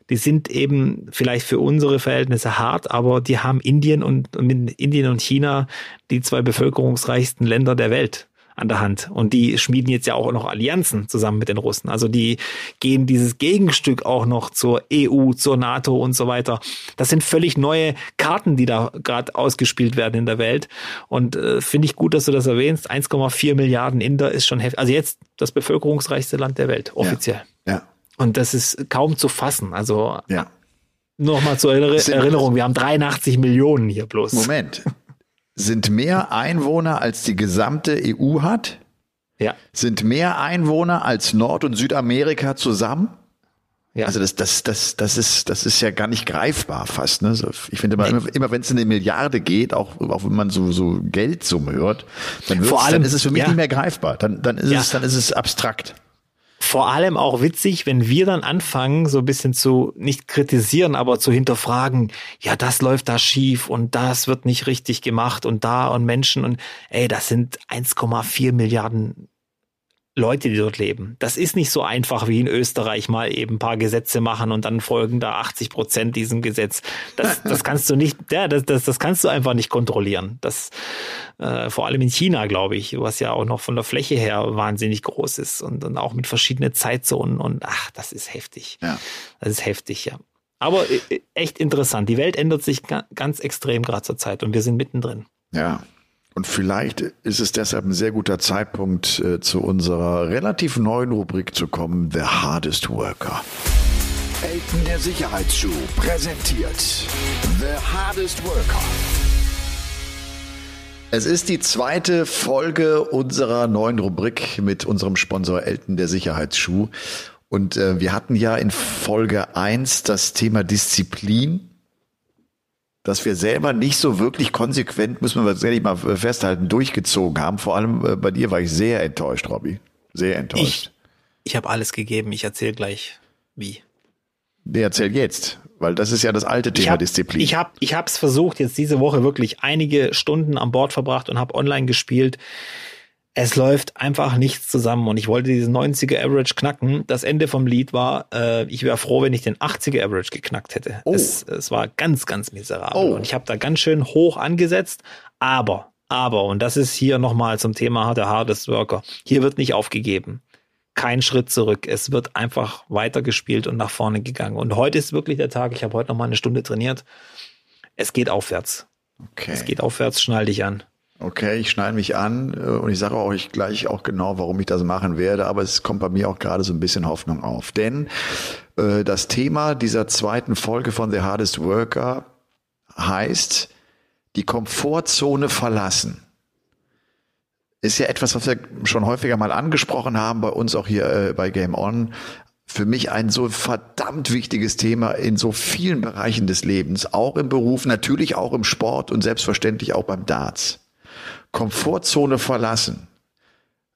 die sind eben vielleicht für unsere Verhältnisse hart, aber die haben Indien und Indien und China die zwei bevölkerungsreichsten Länder der Welt an der Hand. Und die schmieden jetzt ja auch noch Allianzen zusammen mit den Russen. Also die gehen dieses Gegenstück auch noch zur EU, zur NATO und so weiter. Das sind völlig neue Karten, die da gerade ausgespielt werden in der Welt. Und äh, finde ich gut, dass du das erwähnst. 1,4 Milliarden Inder ist schon heftig. Also jetzt das bevölkerungsreichste Land der Welt, offiziell. Ja. Und das ist kaum zu fassen. Also ja. Nochmal zur Erinnerung, wir haben 83 Millionen hier bloß. Moment sind mehr Einwohner als die gesamte EU hat. Ja. Sind mehr Einwohner als Nord- und Südamerika zusammen. Ja. Also das, das, das, das ist, das ist ja gar nicht greifbar fast. Ne? Ich finde immer, immer, immer wenn es in eine Milliarde geht, auch, auch wenn man so, so Geldsummen hört, dann, Vor allem, dann ist es für mich ja. nicht mehr greifbar. Dann, dann ist ja. es, dann ist es abstrakt vor allem auch witzig, wenn wir dann anfangen, so ein bisschen zu, nicht kritisieren, aber zu hinterfragen, ja, das läuft da schief und das wird nicht richtig gemacht und da und Menschen und ey, das sind 1,4 Milliarden Leute, die dort leben. Das ist nicht so einfach wie in Österreich mal eben ein paar Gesetze machen und dann folgen da 80 Prozent diesem Gesetz. Das, das kannst du nicht, ja, das, das, das kannst du einfach nicht kontrollieren. Das, äh, vor allem in China, glaube ich, was ja auch noch von der Fläche her wahnsinnig groß ist und, und auch mit verschiedenen Zeitzonen und ach, das ist heftig. Ja. Das ist heftig, ja. Aber äh, echt interessant. Die Welt ändert sich ganz extrem gerade zur Zeit und wir sind mittendrin. Ja, und vielleicht ist es deshalb ein sehr guter Zeitpunkt, äh, zu unserer relativ neuen Rubrik zu kommen, The Hardest Worker. Elten der Sicherheitsschuh präsentiert The Hardest Worker. Es ist die zweite Folge unserer neuen Rubrik mit unserem Sponsor Elten der Sicherheitsschuh. Und äh, wir hatten ja in Folge eins das Thema Disziplin dass wir selber nicht so wirklich konsequent, müssen wir tatsächlich mal festhalten, durchgezogen haben. Vor allem äh, bei dir war ich sehr enttäuscht, Robby. Sehr enttäuscht. Ich, ich habe alles gegeben. Ich erzähle gleich, wie. Nee, erzähl jetzt, weil das ist ja das alte Thema ich hab, Disziplin. Ich habe ich hab's versucht, jetzt diese Woche wirklich einige Stunden an Bord verbracht und habe online gespielt es läuft einfach nichts zusammen und ich wollte diesen 90er Average knacken. Das Ende vom Lied war, äh, ich wäre froh, wenn ich den 80er Average geknackt hätte. Oh. Es, es war ganz, ganz miserabel oh. und ich habe da ganz schön hoch angesetzt, aber, aber, und das ist hier nochmal zum Thema der Hardest Worker, hier wird nicht aufgegeben. Kein Schritt zurück. Es wird einfach weitergespielt und nach vorne gegangen. Und heute ist wirklich der Tag, ich habe heute nochmal eine Stunde trainiert. Es geht aufwärts. Okay. Es geht aufwärts, schnall dich an. Okay, ich schneide mich an äh, und ich sage euch gleich auch genau, warum ich das machen werde, aber es kommt bei mir auch gerade so ein bisschen Hoffnung auf. Denn äh, das Thema dieser zweiten Folge von The Hardest Worker heißt die Komfortzone verlassen. Ist ja etwas, was wir schon häufiger mal angesprochen haben, bei uns auch hier äh, bei Game On. Für mich ein so verdammt wichtiges Thema in so vielen Bereichen des Lebens, auch im Beruf, natürlich auch im Sport und selbstverständlich auch beim Darts. Komfortzone verlassen.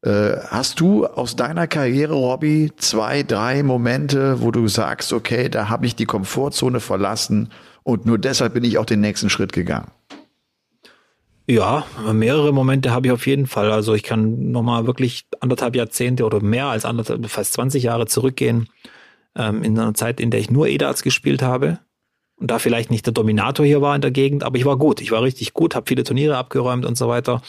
Äh, hast du aus deiner Karriere, Robby, zwei, drei Momente, wo du sagst, okay, da habe ich die Komfortzone verlassen und nur deshalb bin ich auch den nächsten Schritt gegangen? Ja, mehrere Momente habe ich auf jeden Fall. Also ich kann nochmal wirklich anderthalb Jahrzehnte oder mehr als anderthalb, fast 20 Jahre zurückgehen, ähm, in einer Zeit, in der ich nur EDARS gespielt habe und da vielleicht nicht der Dominator hier war in der Gegend, aber ich war gut. Ich war richtig gut, habe viele Turniere abgeräumt und so weiter.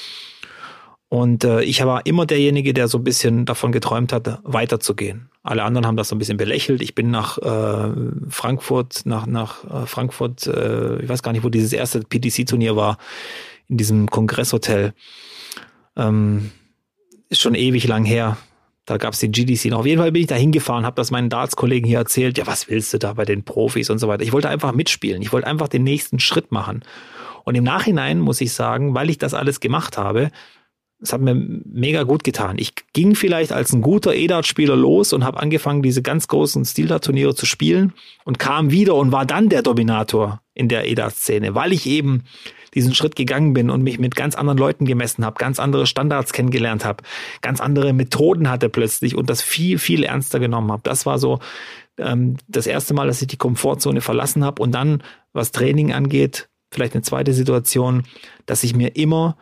Und äh, ich war immer derjenige, der so ein bisschen davon geträumt hat, weiterzugehen. Alle anderen haben das so ein bisschen belächelt. Ich bin nach äh, Frankfurt, nach, nach äh, Frankfurt, äh, ich weiß gar nicht, wo dieses erste PDC-Turnier war, in diesem Kongresshotel. Ähm, ist schon ewig lang her. Da gab es den GDC noch. Auf jeden Fall bin ich da hingefahren, habe das meinen Darts-Kollegen hier erzählt. Ja, was willst du da bei den Profis und so weiter. Ich wollte einfach mitspielen. Ich wollte einfach den nächsten Schritt machen. Und im Nachhinein muss ich sagen, weil ich das alles gemacht habe, es hat mir mega gut getan. Ich ging vielleicht als ein guter E-Dart-Spieler los und habe angefangen, diese ganz großen Stil-Dart-Turniere zu spielen und kam wieder und war dann der Dominator in der EDA-Szene, weil ich eben diesen Schritt gegangen bin und mich mit ganz anderen Leuten gemessen habe, ganz andere Standards kennengelernt habe, ganz andere Methoden hatte plötzlich und das viel, viel ernster genommen habe. Das war so ähm, das erste Mal, dass ich die Komfortzone verlassen habe und dann, was Training angeht, vielleicht eine zweite Situation, dass ich mir immer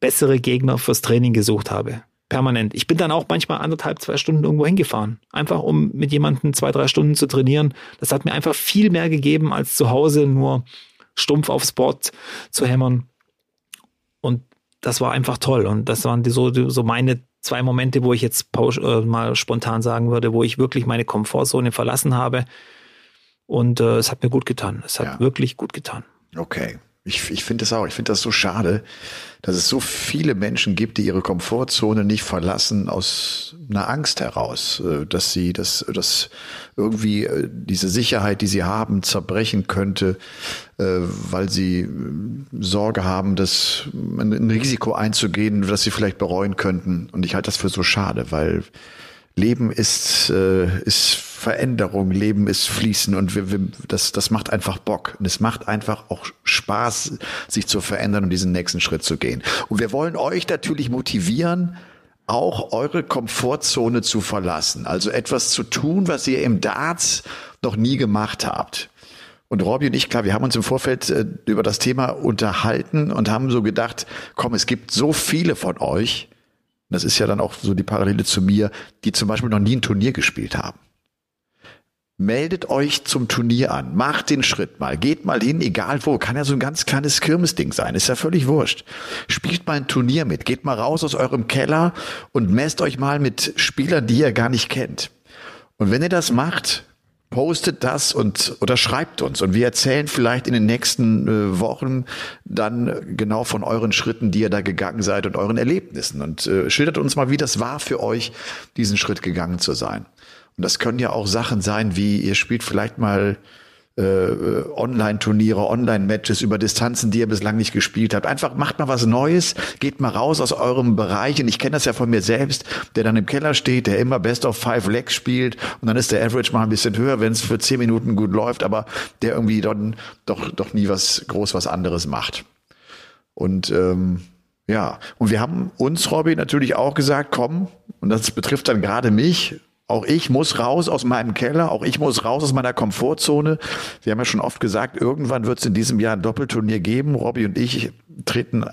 bessere Gegner fürs Training gesucht habe. Permanent. Ich bin dann auch manchmal anderthalb, zwei Stunden irgendwo hingefahren. Einfach um mit jemandem zwei, drei Stunden zu trainieren. Das hat mir einfach viel mehr gegeben, als zu Hause nur stumpf aufs Board zu hämmern. Und das war einfach toll. Und das waren die, so, so meine zwei Momente, wo ich jetzt pausch, äh, mal spontan sagen würde, wo ich wirklich meine Komfortzone verlassen habe. Und äh, es hat mir gut getan. Es hat ja. wirklich gut getan. Okay. Ich, ich finde das auch. Ich finde das so schade, dass es so viele Menschen gibt, die ihre Komfortzone nicht verlassen aus einer Angst heraus, äh, dass sie, dass, dass irgendwie äh, diese Sicherheit, die sie haben, zerbrechen könnte, äh, weil sie Sorge haben, das ein Risiko einzugehen, das sie vielleicht bereuen könnten. Und ich halte das für so schade, weil Leben ist, ist Veränderung, Leben ist Fließen und wir, wir, das, das macht einfach Bock. Und es macht einfach auch Spaß, sich zu verändern und diesen nächsten Schritt zu gehen. Und wir wollen euch natürlich motivieren, auch eure Komfortzone zu verlassen. Also etwas zu tun, was ihr im Darts noch nie gemacht habt. Und Robby und ich, klar, wir haben uns im Vorfeld äh, über das Thema unterhalten und haben so gedacht, komm, es gibt so viele von euch, das ist ja dann auch so die Parallele zu mir, die zum Beispiel noch nie ein Turnier gespielt haben meldet euch zum Turnier an, macht den Schritt mal, geht mal hin, egal wo, kann ja so ein ganz kleines Kirmesding sein, ist ja völlig wurscht. Spielt mal ein Turnier mit, geht mal raus aus eurem Keller und messt euch mal mit Spielern, die ihr gar nicht kennt. Und wenn ihr das macht, postet das und oder schreibt uns. Und wir erzählen vielleicht in den nächsten äh, Wochen dann genau von euren Schritten, die ihr da gegangen seid und euren Erlebnissen. Und äh, schildert uns mal, wie das war für euch, diesen Schritt gegangen zu sein. Und das können ja auch Sachen sein, wie ihr spielt vielleicht mal äh, Online-Turniere, Online-Matches über Distanzen, die ihr bislang nicht gespielt habt. Einfach macht mal was Neues, geht mal raus aus eurem Bereich. Und ich kenne das ja von mir selbst, der dann im Keller steht, der immer Best of Five Legs spielt. Und dann ist der Average mal ein bisschen höher, wenn es für zehn Minuten gut läuft, aber der irgendwie dann doch, doch nie was groß was anderes macht. Und ähm, ja, und wir haben uns, Robby, natürlich auch gesagt, komm, und das betrifft dann gerade mich, auch ich muss raus aus meinem Keller, auch ich muss raus aus meiner Komfortzone. Wir haben ja schon oft gesagt, irgendwann wird es in diesem Jahr ein Doppelturnier geben. Robby und ich treten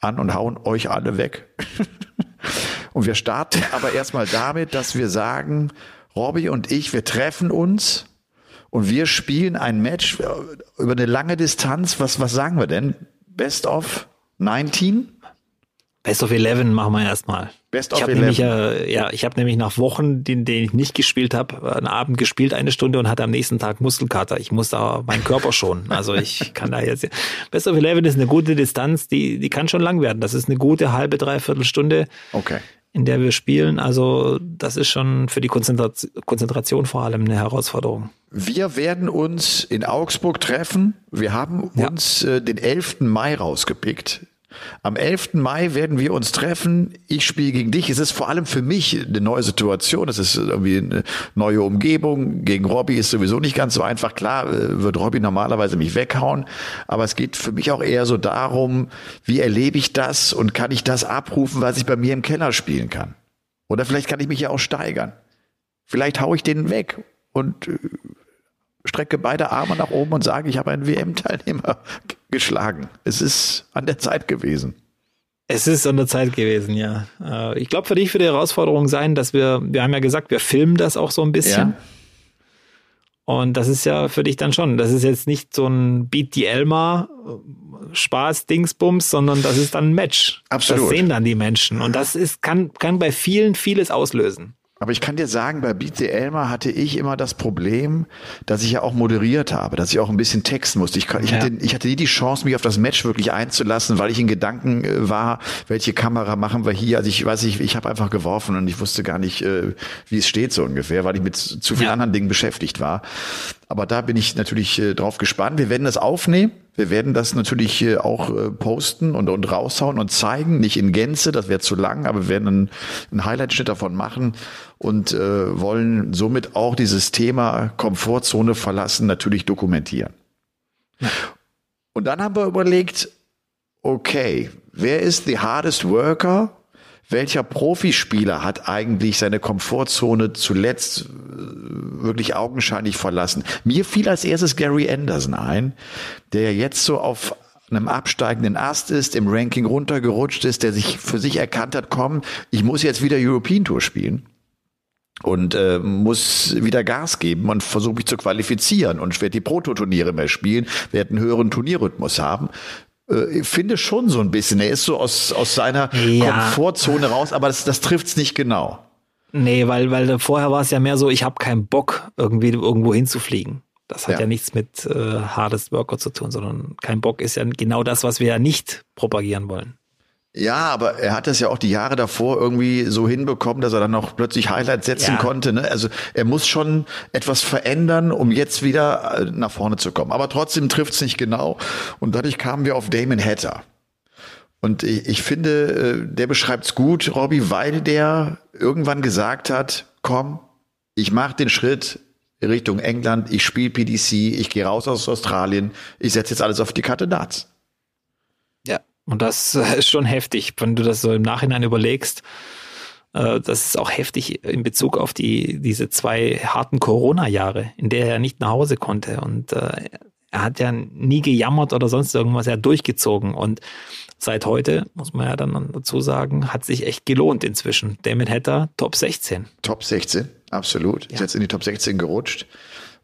an und hauen euch alle weg. und wir starten aber erstmal damit, dass wir sagen, Robby und ich, wir treffen uns und wir spielen ein Match über eine lange Distanz. Was, was sagen wir denn? Best of 19? Best of 11 machen wir erstmal. Best of ich 11. Nämlich, äh, ja, ich habe nämlich nach Wochen, den, den ich nicht gespielt habe, einen Abend gespielt, eine Stunde und hatte am nächsten Tag Muskelkater. Ich muss da meinen Körper schonen. Also ich kann da jetzt. Best of 11 ist eine gute Distanz, die, die kann schon lang werden. Das ist eine gute halbe, dreiviertel Stunde. Okay. In der wir spielen. Also, das ist schon für die Konzentration, Konzentration vor allem eine Herausforderung. Wir werden uns in Augsburg treffen. Wir haben uns ja. äh, den 11. Mai rausgepickt. Am 11. Mai werden wir uns treffen. Ich spiele gegen dich. Es ist vor allem für mich eine neue Situation. Es ist irgendwie eine neue Umgebung. Gegen Robby ist sowieso nicht ganz so einfach. Klar äh, wird Robby normalerweise mich weghauen. Aber es geht für mich auch eher so darum, wie erlebe ich das und kann ich das abrufen, was ich bei mir im Keller spielen kann? Oder vielleicht kann ich mich ja auch steigern. Vielleicht haue ich den weg und äh, strecke beide Arme nach oben und sage, ich habe einen WM-Teilnehmer geschlagen. Es ist an der Zeit gewesen. Es ist an der Zeit gewesen, ja. Äh, ich glaube, für dich wird die Herausforderung sein, dass wir, wir haben ja gesagt, wir filmen das auch so ein bisschen. Ja. Und das ist ja für dich dann schon. Das ist jetzt nicht so ein Beat die Elmar äh, Spaß Dingsbums, sondern das ist dann ein Match. Absolut. Das sehen dann die Menschen. Und das ist, kann, kann bei vielen vieles auslösen. Aber ich kann dir sagen, bei Beat the Elmer hatte ich immer das Problem, dass ich ja auch moderiert habe, dass ich auch ein bisschen texten musste. Ich, ich, ja. hatte, ich hatte nie die Chance, mich auf das Match wirklich einzulassen, weil ich in Gedanken äh, war, welche Kamera machen wir hier. Also ich weiß nicht, ich habe einfach geworfen und ich wusste gar nicht, äh, wie es steht so ungefähr, weil ich mit zu vielen ja. anderen Dingen beschäftigt war. Aber da bin ich natürlich äh, drauf gespannt. Wir werden das aufnehmen. Wir werden das natürlich äh, auch äh, posten und, und raushauen und zeigen. Nicht in Gänze, das wäre zu lang, aber wir werden einen, einen Highlight-Schnitt davon machen und äh, wollen somit auch dieses Thema Komfortzone verlassen natürlich dokumentieren. Und dann haben wir überlegt, okay, wer ist the hardest worker? Welcher Profispieler hat eigentlich seine Komfortzone zuletzt äh, wirklich augenscheinlich verlassen? Mir fiel als erstes Gary Anderson ein, der jetzt so auf einem absteigenden Ast ist, im Ranking runtergerutscht ist, der sich für sich erkannt hat, komm, ich muss jetzt wieder European Tour spielen und äh, muss wieder Gas geben und versuche mich zu qualifizieren und ich werde die Prototurniere mehr spielen, werde einen höheren Turnierrhythmus haben. Äh, ich finde schon so ein bisschen, er ist so aus, aus seiner ja. Komfortzone raus, aber das, das trifft's nicht genau. Nee, weil, weil vorher war es ja mehr so, ich habe keinen Bock, irgendwie irgendwo hinzufliegen. Das hat ja, ja nichts mit äh, Hardest Worker zu tun, sondern kein Bock ist ja genau das, was wir ja nicht propagieren wollen. Ja, aber er hat das ja auch die Jahre davor irgendwie so hinbekommen, dass er dann noch plötzlich Highlights setzen ja. konnte. Ne? Also er muss schon etwas verändern, um jetzt wieder äh, nach vorne zu kommen. Aber trotzdem trifft es nicht genau. Und dadurch kamen wir auf Damon Hatter. Und ich, ich finde, äh, der beschreibt's gut, Robbie, weil der irgendwann gesagt hat, komm, ich mache den Schritt Richtung England, ich spiele PDC, ich gehe raus aus Australien, ich setze jetzt alles auf die Karte Darts. Und das ist schon heftig, wenn du das so im Nachhinein überlegst. Äh, das ist auch heftig in Bezug auf die, diese zwei harten Corona-Jahre, in der er nicht nach Hause konnte. Und äh, er hat ja nie gejammert oder sonst irgendwas, er hat durchgezogen. Und seit heute, muss man ja dann dazu sagen, hat sich echt gelohnt inzwischen. Damon Hatter, Top 16. Top 16, absolut. Ja. Ist jetzt in die Top 16 gerutscht.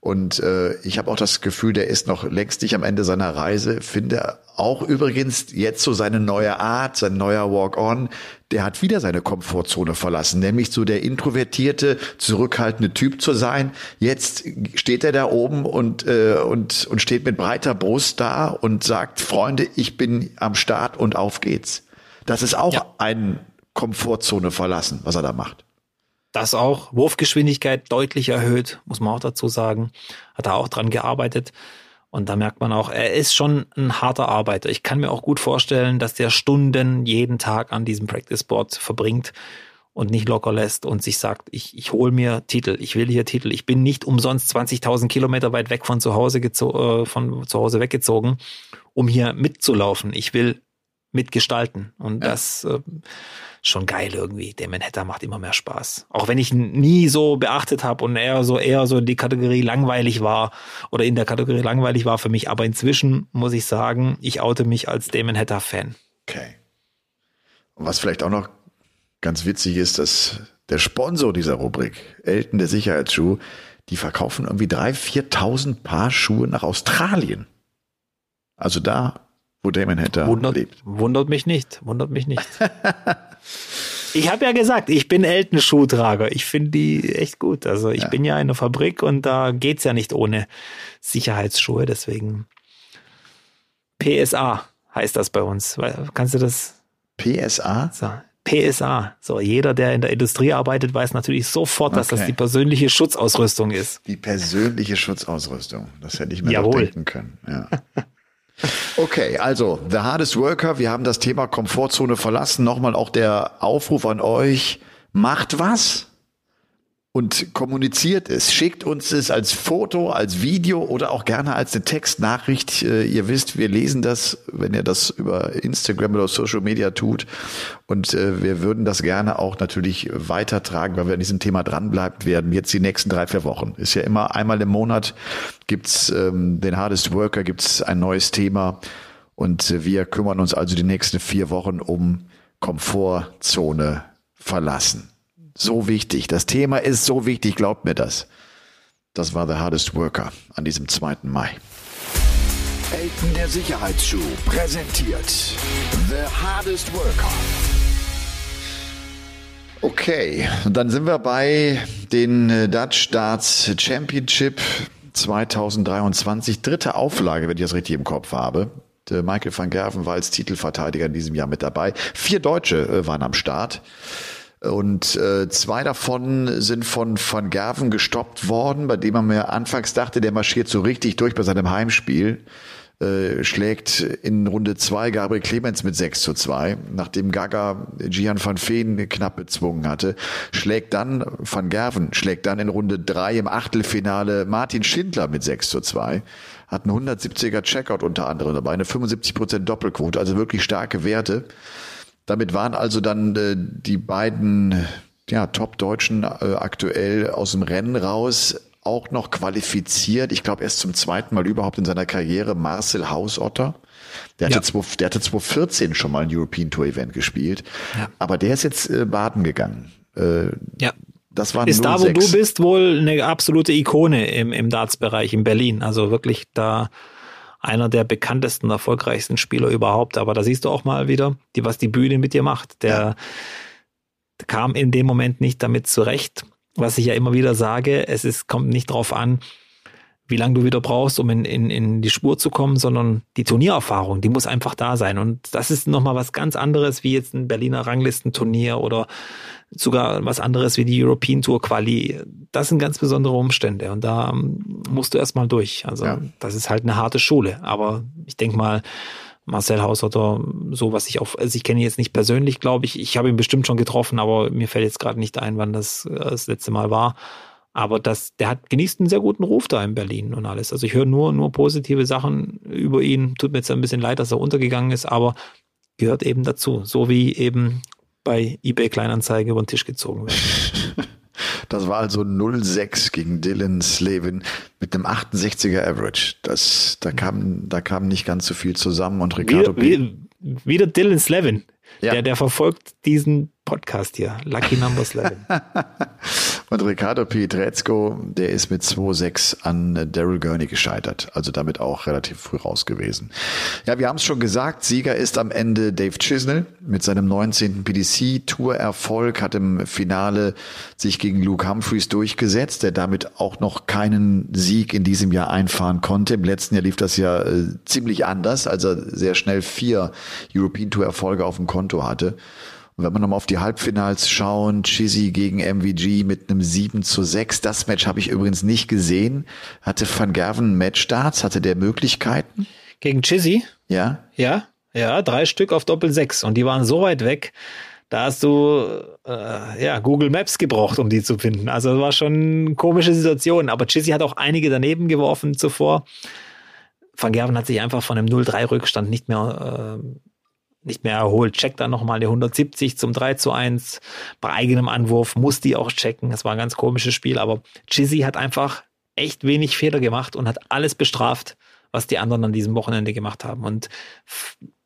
Und äh, ich habe auch das Gefühl, der ist noch längst nicht am Ende seiner Reise. Finde auch übrigens jetzt so seine neue Art, sein neuer Walk-on, der hat wieder seine Komfortzone verlassen, nämlich so der introvertierte, zurückhaltende Typ zu sein. Jetzt steht er da oben und, äh, und, und steht mit breiter Brust da und sagt, Freunde, ich bin am Start und auf geht's. Das ist auch ja. ein Komfortzone verlassen, was er da macht. Das auch. Wurfgeschwindigkeit deutlich erhöht, muss man auch dazu sagen. Hat er auch dran gearbeitet. Und da merkt man auch, er ist schon ein harter Arbeiter. Ich kann mir auch gut vorstellen, dass der Stunden jeden Tag an diesem Practice Board verbringt und nicht locker lässt und sich sagt, ich, ich hole mir Titel, ich will hier Titel. Ich bin nicht umsonst 20.000 Kilometer weit weg von zu Hause äh, von zu Hause weggezogen, um hier mitzulaufen. Ich will mitgestalten. Und ja. das äh, schon geil irgendwie. Der Manhattan macht immer mehr Spaß. Auch wenn ich nie so beachtet habe und er so eher so die Kategorie langweilig war oder in der Kategorie langweilig war für mich. Aber inzwischen muss ich sagen, ich oute mich als Damon Hatter Fan. Okay. Und was vielleicht auch noch ganz witzig ist, dass der Sponsor dieser Rubrik, Elton der Sicherheitsschuh, die verkaufen irgendwie 3.000, 4.000 Paar Schuhe nach Australien. Also da, wo Damon Hatter wundert, lebt. Wundert mich nicht, wundert mich nicht. Ich habe ja gesagt, ich bin Elton-Schuhtrager. Ich finde die echt gut. Also ich ja. bin ja in der Fabrik und da geht's ja nicht ohne Sicherheitsschuhe. Deswegen PSA heißt das bei uns. Kannst du das? PSA? So. PSA. So, jeder, der in der Industrie arbeitet, weiß natürlich sofort, dass okay. das die persönliche Schutzausrüstung ist. Die persönliche Schutzausrüstung. Das hätte ich mir Jawohl. denken können. Ja. Okay, also The Hardest Worker, wir haben das Thema Komfortzone verlassen. Nochmal auch der Aufruf an euch, macht was und kommuniziert es. Schickt uns es als Foto, als Video oder auch gerne als eine Textnachricht. Äh, ihr wisst, wir lesen das, wenn ihr das über Instagram oder Social Media tut. Und äh, wir würden das gerne auch natürlich weitertragen, weil wir an diesem Thema dranbleiben werden. Jetzt die nächsten drei, vier Wochen. Ist ja immer einmal im Monat gibt's ähm, den Hardest Worker, gibt's ein neues Thema. Und äh, wir kümmern uns also die nächsten vier Wochen um Komfortzone verlassen. So wichtig. Das Thema ist so wichtig, glaubt mir das. Das war The Hardest Worker an diesem 2. Mai. Elton der Sicherheitsschuh präsentiert The Hardest Worker. Okay, dann sind wir bei den äh, Dutch Darts Championship 2023. Dritte Auflage, wenn ich das richtig im Kopf habe. Michael van Gerven war als Titelverteidiger in diesem Jahr mit dabei. Vier Deutsche äh, waren am Start. Und äh, zwei davon sind von Van Gerven gestoppt worden, bei dem man mir anfangs dachte, der marschiert so richtig durch bei seinem Heimspiel. äh, schlägt in Runde zwei Gabriel Clemens mit 6 zu 2, nachdem Gaga Gian van Veen knapp bezwungen hatte, schlägt dann Van Gerven, schlägt dann in Runde drei im Achtelfinale Martin Schindler mit 6 zu 2 hat einen 170er Checkout unter anderem dabei, eine 75% Doppelquote, also wirklich starke Werte. Damit waren also dann äh, die beiden ja, Top-Deutschen äh, aktuell aus dem Rennen raus auch noch qualifiziert. Ich glaube, erst zum zweiten Mal überhaupt in seiner Karriere Marcel Hausotter. Der hatte, ja. zwei, der hatte 2014 schon mal ein European Tour Event gespielt. Ja. Aber der ist jetzt äh, baden gegangen. Äh, ja. Das war Ist da, wo du bist, wohl eine absolute Ikone im, im Darts-Bereich in Berlin. Also wirklich da einer der bekanntesten, erfolgreichsten Spieler überhaupt. Aber da siehst du auch mal wieder, die, was die Bühne mit dir macht. Der ja. kam in dem Moment nicht damit zurecht. Was ich ja immer wieder sage, es ist, kommt nicht drauf an, wie lange du wieder brauchst, um in, in, in die Spur zu kommen, sondern die Turniererfahrung, die muss einfach da sein. Und das ist nochmal was ganz anderes wie jetzt ein Berliner Ranglistenturnier oder sogar was anderes wie die European Tour Quali. Das sind ganz besondere Umstände und da ähm, musst du erstmal durch. Also ja. das ist halt eine harte Schule. Aber ich denke mal, Marcel Haushotter, so was ich auf, also ich kenne ihn jetzt nicht persönlich, glaube ich. Ich habe ihn bestimmt schon getroffen, aber mir fällt jetzt gerade nicht ein, wann das äh, das letzte Mal war. Aber das, der hat genießt einen sehr guten Ruf da in Berlin und alles. Also ich höre nur, nur positive Sachen über ihn. Tut mir jetzt ein bisschen leid, dass er untergegangen ist, aber gehört eben dazu. So wie eben bei eBay Kleinanzeige über den Tisch gezogen wird. Das war also 0-6 gegen Dylan Slavin mit einem 68er Average. Das, da kam, da kam nicht ganz so viel zusammen und Ricardo wieder, wieder Dylan Slavin. Ja. Der, der verfolgt diesen Podcast hier. Lucky Number 11. Und Ricardo Pietrezco, der ist mit 2-6 an Daryl Gurney gescheitert. Also damit auch relativ früh raus gewesen. Ja, wir haben es schon gesagt, Sieger ist am Ende Dave Chisnell mit seinem 19. PDC-Tour-Erfolg, hat im Finale sich gegen Luke Humphreys durchgesetzt, der damit auch noch keinen Sieg in diesem Jahr einfahren konnte. Im letzten Jahr lief das ja äh, ziemlich anders, als er sehr schnell vier European Tour-Erfolge auf dem Konto hatte. Und wenn wir nochmal auf die Halbfinals schauen, Chizzy gegen MVG mit einem 7 zu 6. Das Match habe ich übrigens nicht gesehen. Hatte Van Gerven Matchstarts? Hatte der Möglichkeiten? Gegen Chizzy? Ja. Ja, ja, drei Stück auf Doppel 6. Und die waren so weit weg, da hast du äh, ja Google Maps gebraucht, um die zu finden. Also war schon eine komische Situation. Aber Chizzy hat auch einige daneben geworfen zuvor. Van Gerven hat sich einfach von einem 0-3-Rückstand nicht mehr äh, nicht mehr erholt, checkt dann nochmal die 170 zum 3 zu 1. Bei eigenem Anwurf muss die auch checken. Das war ein ganz komisches Spiel, aber Chizzy hat einfach echt wenig Fehler gemacht und hat alles bestraft, was die anderen an diesem Wochenende gemacht haben. Und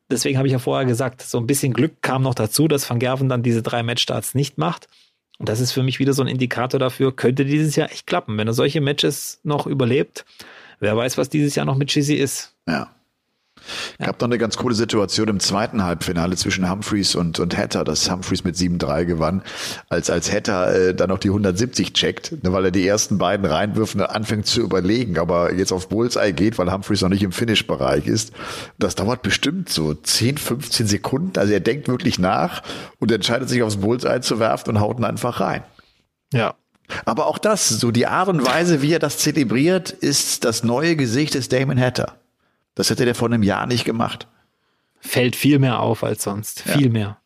deswegen habe ich ja vorher gesagt, so ein bisschen Glück kam noch dazu, dass Van Gerven dann diese drei Matchstarts nicht macht. Und das ist für mich wieder so ein Indikator dafür, könnte dieses Jahr echt klappen. Wenn er solche Matches noch überlebt, wer weiß, was dieses Jahr noch mit Chizzy ist. Ja. Ja. Gab noch eine ganz coole Situation im zweiten Halbfinale zwischen Humphreys und, und Hatter, dass Humphreys mit 7-3 gewann, als, als Hatter äh, dann noch die 170 checkt, ne, weil er die ersten beiden Reinwürfen anfängt zu überlegen, aber jetzt auf Bullseye geht, weil Humphreys noch nicht im Finish-Bereich ist. Das dauert bestimmt so 10, 15 Sekunden. Also er denkt wirklich nach und entscheidet sich aufs Bullseye zu werfen und haut ihn einfach rein. Ja, aber auch das, so die Art und Weise, wie er das zelebriert, ist das neue Gesicht des Damon Hatter. Das hätte der vor einem Jahr nicht gemacht. Fällt viel mehr auf als sonst. Ja. Viel mehr.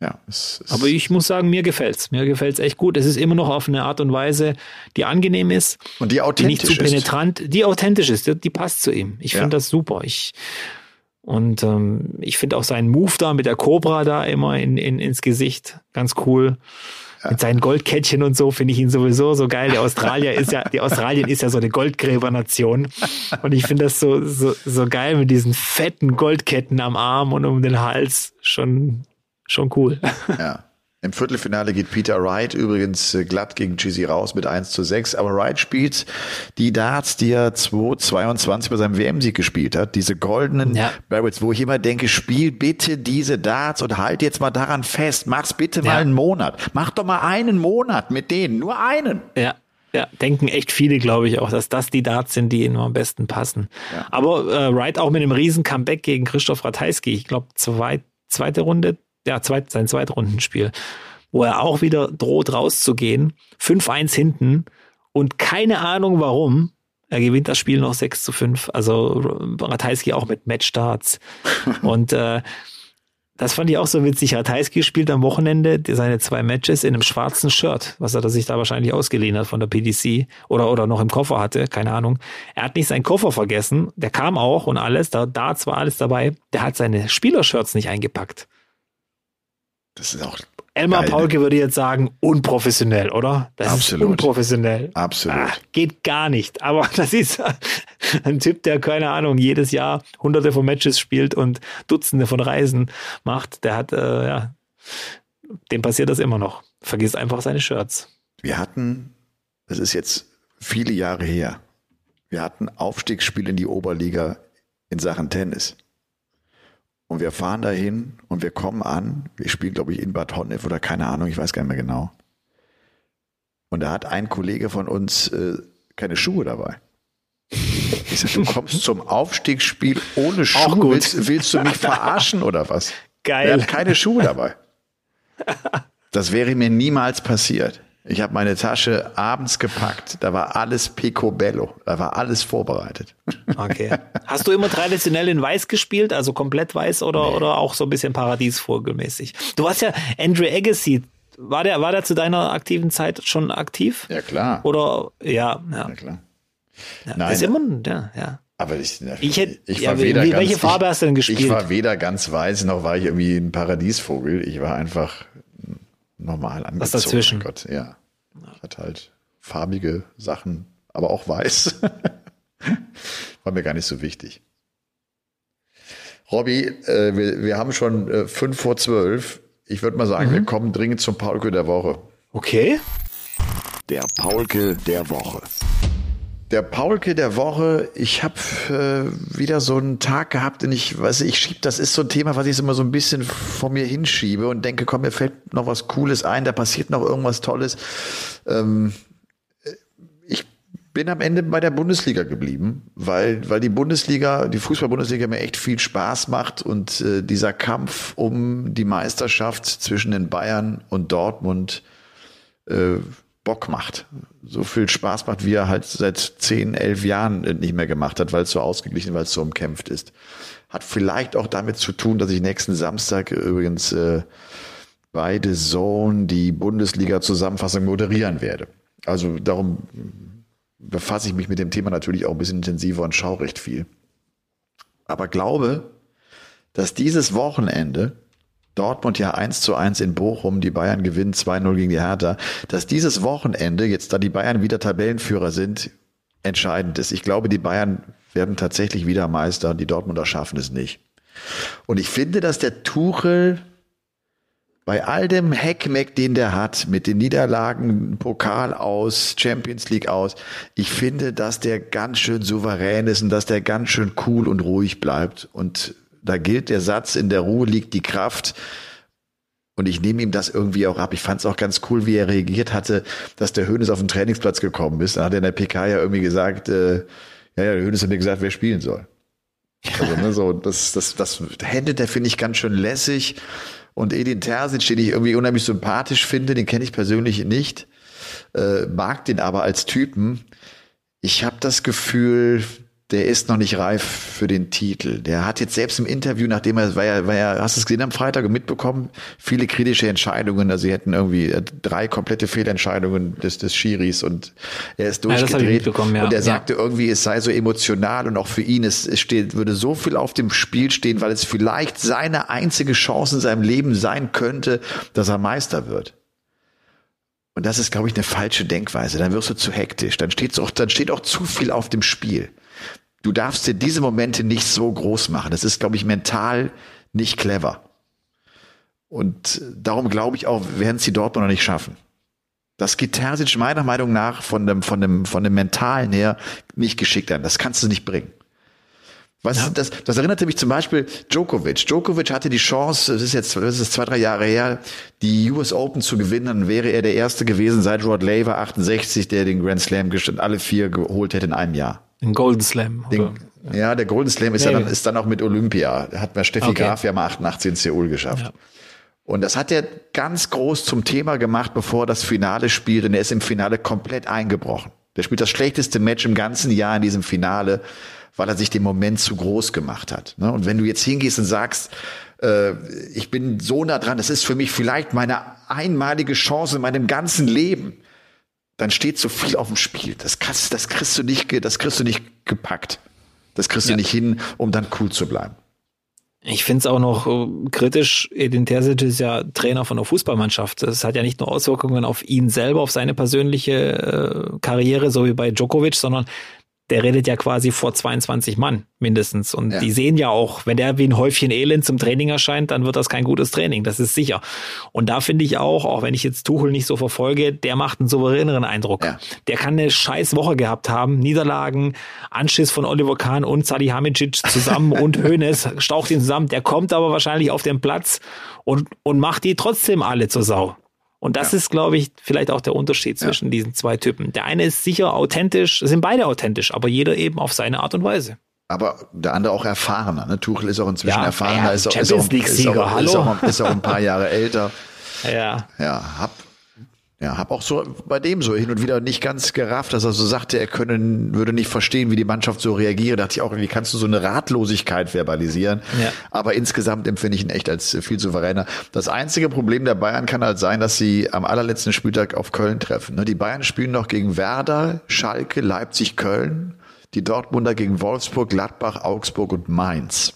Ja, es, es Aber ich muss sagen, mir gefällt's. Mir gefällt's echt gut. Es ist immer noch auf eine Art und Weise, die angenehm ist. Und die authentisch die nicht zu penetrant, ist. die authentisch ist. Die, die passt zu ihm. Ich ja. finde das super. Ich, und ähm, ich finde auch seinen Move da mit der Cobra da immer in, in, ins Gesicht ganz cool mit seinen Goldkettchen und so finde ich ihn sowieso so geil. Der Australier ist ja, die Australien ist ja so eine Goldgräbernation. Und ich finde das so, so, so geil mit diesen fetten Goldketten am Arm und um den Hals. Schon, schon cool. Ja. Im Viertelfinale geht Peter Wright übrigens äh, glatt gegen Chizzy raus mit 1 zu 6. Aber Wright spielt die Darts, die er 2022 bei seinem WM-Sieg gespielt hat. Diese goldenen ja. Barretts, wo ich immer denke, spiel bitte diese Darts und halt jetzt mal daran fest. Mach's bitte ja. mal einen Monat. Mach doch mal einen Monat mit denen. Nur einen. Ja. Ja, denken echt viele, glaube ich, auch, dass das die Darts sind, die ihnen am besten passen. Ja. Aber äh, Wright auch mit einem riesen Comeback gegen Christoph Ratajski. Ich glaube, zwei, zweite Runde, ja, zweit, sein Zweitrundenspiel, wo er auch wieder droht rauszugehen, 5-1 hinten und keine Ahnung warum, Er gewinnt das Spiel noch 6 zu 5. Also Ratajski auch mit Matchstarts. Und äh, das fand ich auch so witzig. Ratajski spielt am Wochenende seine zwei Matches in einem schwarzen Shirt, was er sich da wahrscheinlich ausgeliehen hat von der PDC oder, oder noch im Koffer hatte, keine Ahnung. Er hat nicht seinen Koffer vergessen, der kam auch und alles, da, da war alles dabei. Der hat seine Spielershirts nicht eingepackt. Das ist auch Elmar Geil, ne? Paulke würde jetzt sagen, unprofessionell, oder? Das Absolut. ist unprofessionell. Absolut. Ah, geht gar nicht. Aber das ist ein Typ, der, keine Ahnung, jedes Jahr hunderte von Matches spielt und Dutzende von Reisen macht. Der hat, äh, ja, dem passiert das immer noch. Vergisst einfach seine Shirts. Wir hatten, das ist jetzt viele Jahre her, wir hatten Aufstiegsspiel in die Oberliga in Sachen Tennis. Und wir fahren dahin und wir kommen an. Wir spielen, glaube ich, in Bad Honnef oder keine Ahnung, ich weiß gar nicht mehr genau. Und da hat ein Kollege von uns äh, keine Schuhe dabei. Ich sag, du kommst zum Aufstiegsspiel ohne Schuhe. Willst, willst du mich verarschen oder was? Geil. Er hat keine Schuhe dabei. Das wäre mir niemals passiert. Ich habe meine Tasche abends gepackt. Da war alles picobello. Da war alles vorbereitet. Okay. Hast du immer traditionell in Weiß gespielt, also komplett weiß oder, oder auch so ein bisschen Paradiesvogelmäßig? Du warst ja Andre Agassi. War der, war der zu deiner aktiven Zeit schon aktiv? Ja, klar. Oder, ja, ja. Ja, klar. ja. Nein. ist immer, ja, ja. Aber ich, Ich hätte- ich ja, war wie- weder wie- ganz, welche Farbe ich, hast du denn gespielt? Ich war weder ganz weiß, noch war ich irgendwie ein Paradiesvogel. Ich war einfach normal angezogen. Was dazwischen? Mein Gott, ja. Ich hatte halt farbige Sachen, aber auch weiß. war mir gar nicht so wichtig. Robby, äh, wir, wir haben schon äh, fünf vor zwölf. Ich würde mal sagen, wir Mhm. kommen dringend zum Paulke der Woche. Okay. Der Paulke der Woche. Der Paulke der Woche, ich habe äh, wieder so einen Tag gehabt und ich weiß, ich schieb, das ist so ein Thema, was ich immer so ein bisschen vor mir hinschiebe und denke, komm, mir fällt noch was Cooles ein, da passiert noch irgendwas Tolles. Ähm, ich bin am Ende bei der Bundesliga geblieben, weil, weil die Bundesliga, die Fußball-Bundesliga mir echt viel Spaß macht und äh, dieser Kampf um die Meisterschaft zwischen den Bayern und Dortmund äh, Bock macht. So viel Spaß macht, wie er halt seit 10, 11 Jahren nicht mehr gemacht hat, weil es so ausgeglichen, weil es so umkämpft ist. Hat vielleicht auch damit zu tun, dass ich nächsten Samstag übrigens äh, bei Zone die Bundesliga-Zusammenfassung moderieren werde. Also darum befasse ich mich mit dem Thema natürlich auch ein bisschen intensiver und schaue recht viel. Aber glaube, dass dieses Wochenende Dortmund ja 1 zu 1 in Bochum, die Bayern gewinnen 2-0 gegen die Hertha, dass dieses Wochenende, jetzt da die Bayern wieder Tabellenführer sind, entscheidend ist. Ich glaube, die Bayern werden tatsächlich wieder Meister, die Dortmunder schaffen es nicht. Und ich finde, dass der Tuchel bei all dem Heckmeck, den der hat, mit den Niederlagen, Pokal aus, Champions League aus, ich finde, dass der ganz schön souverän ist und dass der ganz schön cool und ruhig bleibt. Und da gilt der Satz, in der Ruhe liegt die Kraft. Und ich nehme ihm das irgendwie auch ab. Ich fand es auch ganz cool, wie er reagiert hatte, dass der Hönes auf den Trainingsplatz gekommen ist. Dann hat er in der PK ja irgendwie gesagt, äh, ja, ja, der Hönes hat mir gesagt, wer spielen soll. Also, ne, so, das, das, das handelt der, finde ich, ganz schön lässig. Und Edin Terzic, den ich irgendwie unheimlich sympathisch finde, den kenne ich persönlich nicht, äh, mag den aber als Typen. Ich habe das Gefühl, der ist noch nicht reif für den Titel. Der hat jetzt selbst im Interview, nachdem er, war ja, war ja, hast du es gesehen am Freitag mitbekommen, viele kritische Entscheidungen. Also sie hätten irgendwie äh, drei komplette Fehlentscheidungen des, des Schiris und er ist Ja, durchgedreht. mitbekommen, ja. Und er Ja. sagte irgendwie, es sei so emotional und auch für ihn, es, es steht, würde so viel auf dem Spiel stehen, weil es vielleicht seine einzige Chance in seinem Leben sein könnte, dass er Meister wird. Und das ist, glaube ich, eine falsche Denkweise. Dann wirst du zu hektisch. Dann steht auch, dann steht auch zu viel auf dem Spiel. Du darfst dir diese Momente nicht so groß machen. Das ist, glaube ich, mental nicht clever. Und darum glaube ich auch, werden es die Dortmunder nicht schaffen. Das geht Terzic meiner Meinung nach von dem, von dem, von dem Mentalen her nicht geschickt an. Das kannst du nicht bringen. Was, das, das erinnerte mich zum Beispiel Djokovic. Djokovic hatte die Chance, es ist jetzt das ist zwei, drei Jahre her, die US Open zu gewinnen. Dann wäre er der Erste gewesen seit Rod Laver 68, der den Grand Slam alle vier geholt hätte in einem Jahr. Ein Golden Slam. Den, ja, der Golden Slam ist, Nee. ja dann, ist dann auch mit Olympia. Hat mir Steffi Okay. Graf ja mal 88 in Seoul geschafft. Ja. Und das hat er ganz groß zum Thema gemacht, bevor er das Finale spielte. Und er ist im Finale komplett eingebrochen. Der spielt das schlechteste Match im ganzen Jahr in diesem Finale, weil er sich den Moment zu groß gemacht hat. Ne? Und wenn du jetzt hingehst und sagst, äh, ich bin so nah dran, das ist für mich vielleicht meine einmalige Chance in meinem ganzen Leben, dann steht so viel auf dem Spiel. Das, kannst, das kriegst du nicht, das kriegst du nicht gepackt. Das kriegst ja. du nicht hin, um dann cool zu bleiben. Ich finde es auch noch äh, kritisch, Edin Terzic ist ja Trainer von der Fußballmannschaft. Das hat ja nicht nur Auswirkungen auf ihn selber, auf seine persönliche äh, Karriere, so wie bei Djokovic, sondern der redet ja quasi vor 22 Mann mindestens. Und ja. die sehen ja auch, wenn der wie ein Häufchen Elend zum Training erscheint, dann wird das kein gutes Training, das ist sicher. Und da finde ich auch, auch wenn ich jetzt Tuchel nicht so verfolge, der macht einen souveräneren Eindruck. Ja. Der kann eine scheiß Woche gehabt haben, Niederlagen, Anschiss von Oliver Kahn und Salihamidzic zusammen und Hoeneß staucht ihn zusammen. Der kommt aber wahrscheinlich auf den Platz und, und macht die trotzdem alle zur Sau. Und das ja. ist, glaube ich, vielleicht auch der Unterschied zwischen ja. diesen zwei Typen. Der eine ist sicher authentisch, sind beide authentisch, aber jeder eben auf seine Art und Weise. Aber der andere auch erfahrener. Ne? Tuchel ist auch inzwischen ja, erfahrener, ist, auch, ist, auch, ist, auch, ist, auch, ist auch ein paar Jahre älter. Ja. Ja, hab ja, hab auch so bei dem so hin und wieder nicht ganz gerafft, dass er so sagte, er können, würde nicht verstehen, wie die Mannschaft so reagiert. Da dachte ich auch, wie kannst du so eine Ratlosigkeit verbalisieren? Ja. Aber insgesamt empfinde ich ihn echt als viel souveräner. Das einzige Problem der Bayern kann halt sein, dass sie am allerletzten Spieltag auf Köln treffen. Ne, die Bayern spielen noch gegen Werder, Schalke, Leipzig, Köln. Die Dortmunder gegen Wolfsburg, Gladbach, Augsburg und Mainz.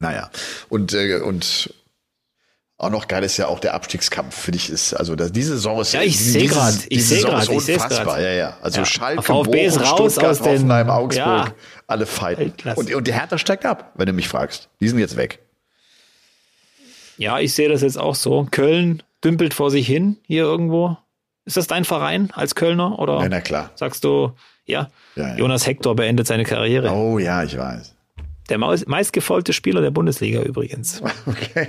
Naja, und, äh, und auch noch geil ist ja auch der Abstiegskampf. Für dich ist, also das, diese Saison ist, ja, ich sehe gerade, ich sehe gerade, ich sehe gerade. Ja, ja. Also ja. Schalke, VfB ist raus Stuttgart, aus den, Hoffenheim, Augsburg, ja. alle fighten. Und, und die Hertha steigt ab, wenn du mich fragst. Die sind jetzt weg. Ja, ich sehe das jetzt auch so. Köln dümpelt vor sich hin hier irgendwo. Ist das dein Verein als Kölner oder? Ja, na klar. Sagst du, ja? ja, ja. Jonas Hector beendet seine Karriere. Oh ja, ich weiß. Der meistgefolgte Spieler der Bundesliga übrigens. Okay.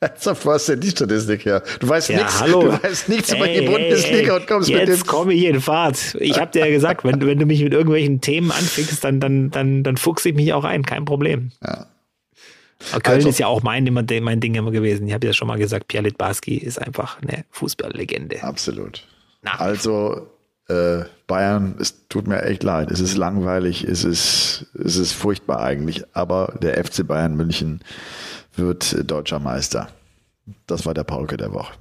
Wo hast denn die Statistik her? Du weißt ja, nichts, hallo. du weißt nichts ey, über die Bundesliga ey, und kommst jetzt mit dem. Jetzt komme ich in Fahrt. Ich habe dir ja gesagt, wenn, wenn du mich mit irgendwelchen Themen anfickst, dann, dann, dann, dann fuchse ich mich auch ein, kein Problem. Ja. Aber Köln also, ist ja auch mein, mein Ding immer gewesen. Ich habe ja schon mal gesagt, Pierre Litbarski ist einfach eine Fußballlegende. Absolut. Na. Also äh, Bayern, es tut mir echt leid. Es ist langweilig, es ist, es ist furchtbar eigentlich. Aber der FC Bayern München wird deutscher Meister. Das war der Paulke der Woche.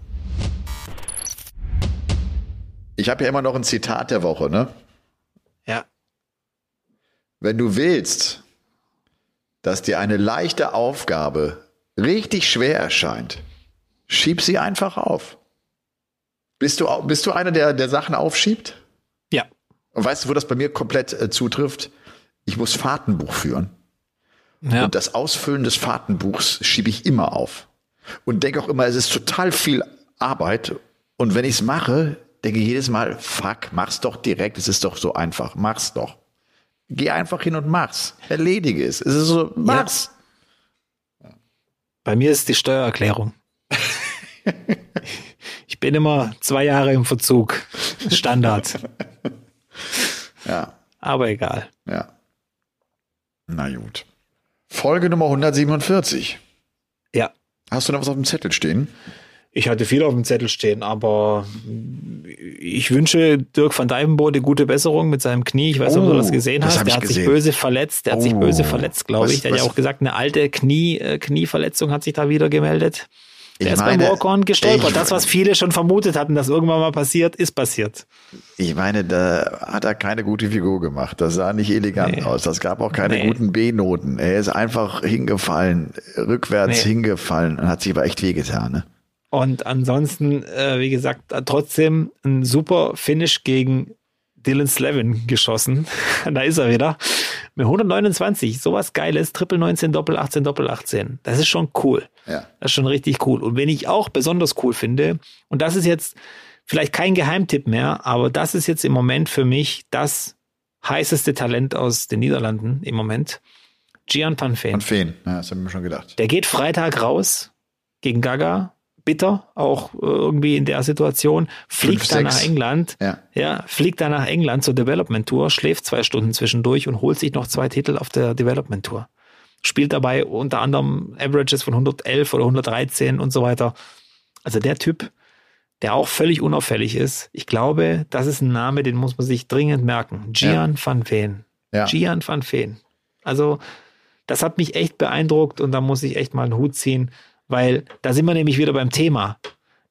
Ich habe ja immer noch ein Zitat der Woche, ne? Ja. Wenn du willst, dass dir eine leichte Aufgabe richtig schwer erscheint, schieb sie einfach auf. Bist du, bist du einer, der, der Sachen aufschiebt? Ja. Und weißt du, wo das bei mir komplett äh, zutrifft? Ich muss Fahrtenbuch führen. Ja. Und das Ausfüllen des Fahrtenbuchs schiebe ich immer auf. Und denke auch immer, es ist total viel Arbeit. Und wenn ich es mache, denke ich jedes Mal, fuck, mach's doch direkt, es ist doch so einfach, mach's doch. Geh einfach hin und mach's. Erledige es. Es ist so, mach's. Ja. Bei mir ist die Steuererklärung. ich bin immer zwei Jahre im Verzug. Standard. ja. Aber egal. Ja. Na gut. Folge Nummer 147. Ja. Hast du noch was auf dem Zettel stehen? Ich hatte viel auf dem Zettel stehen, aber ich wünsche Dirk van Dijvenbode gute Besserung mit seinem Knie. Ich weiß nicht, oh, ob du das oh, gesehen das hast. Der hat gesehen. sich böse verletzt. Der oh. hat sich böse verletzt, glaube ich. Der was? hat ja auch gesagt, eine alte Knie, äh, Knieverletzung hat sich da wieder gemeldet. Der ich ist meine, beim Walk-On gestolpert. Ich, das, was viele schon vermutet hatten, dass irgendwann mal passiert, ist passiert. Ich meine, da hat er keine gute Figur gemacht. Das sah nicht elegant nee. aus. Das gab auch keine nee. guten B-Noten. Er ist einfach hingefallen, rückwärts nee. hingefallen und hat sich aber echt wehgetan. Ne? Und ansonsten, äh, wie gesagt, trotzdem ein super Finish gegen Dylan Slevin geschossen. da ist er wieder. Mit 129, sowas Geiles, Triple 19, Doppel 18, Doppel 18. Das ist schon cool. Ja. Das ist schon richtig cool. Und wenn ich auch besonders cool finde, und das ist jetzt vielleicht kein Geheimtipp mehr, aber das ist jetzt im Moment für mich das heißeste Talent aus den Niederlanden im Moment. Gian Van Veen. Van Veen, ja, das haben wir schon gedacht. Der geht Freitag raus gegen Gaga bitter, auch äh, irgendwie in der Situation, fliegt Fünf, dann nach England, ja. ja, fliegt dann nach England zur Development Tour, schläft zwei Stunden zwischendurch und holt sich noch zwei Titel auf der Development Tour. Spielt dabei unter anderem Averages von 111 oder 113 und so weiter. Also der Typ, der auch völlig unauffällig ist. Ich glaube, das ist ein Name, den muss man sich dringend merken. Gian ja. van Veen. Ja. Gian van Veen. Also, das hat mich echt beeindruckt und da muss ich echt mal einen Hut ziehen, weil da sind wir nämlich wieder beim Thema.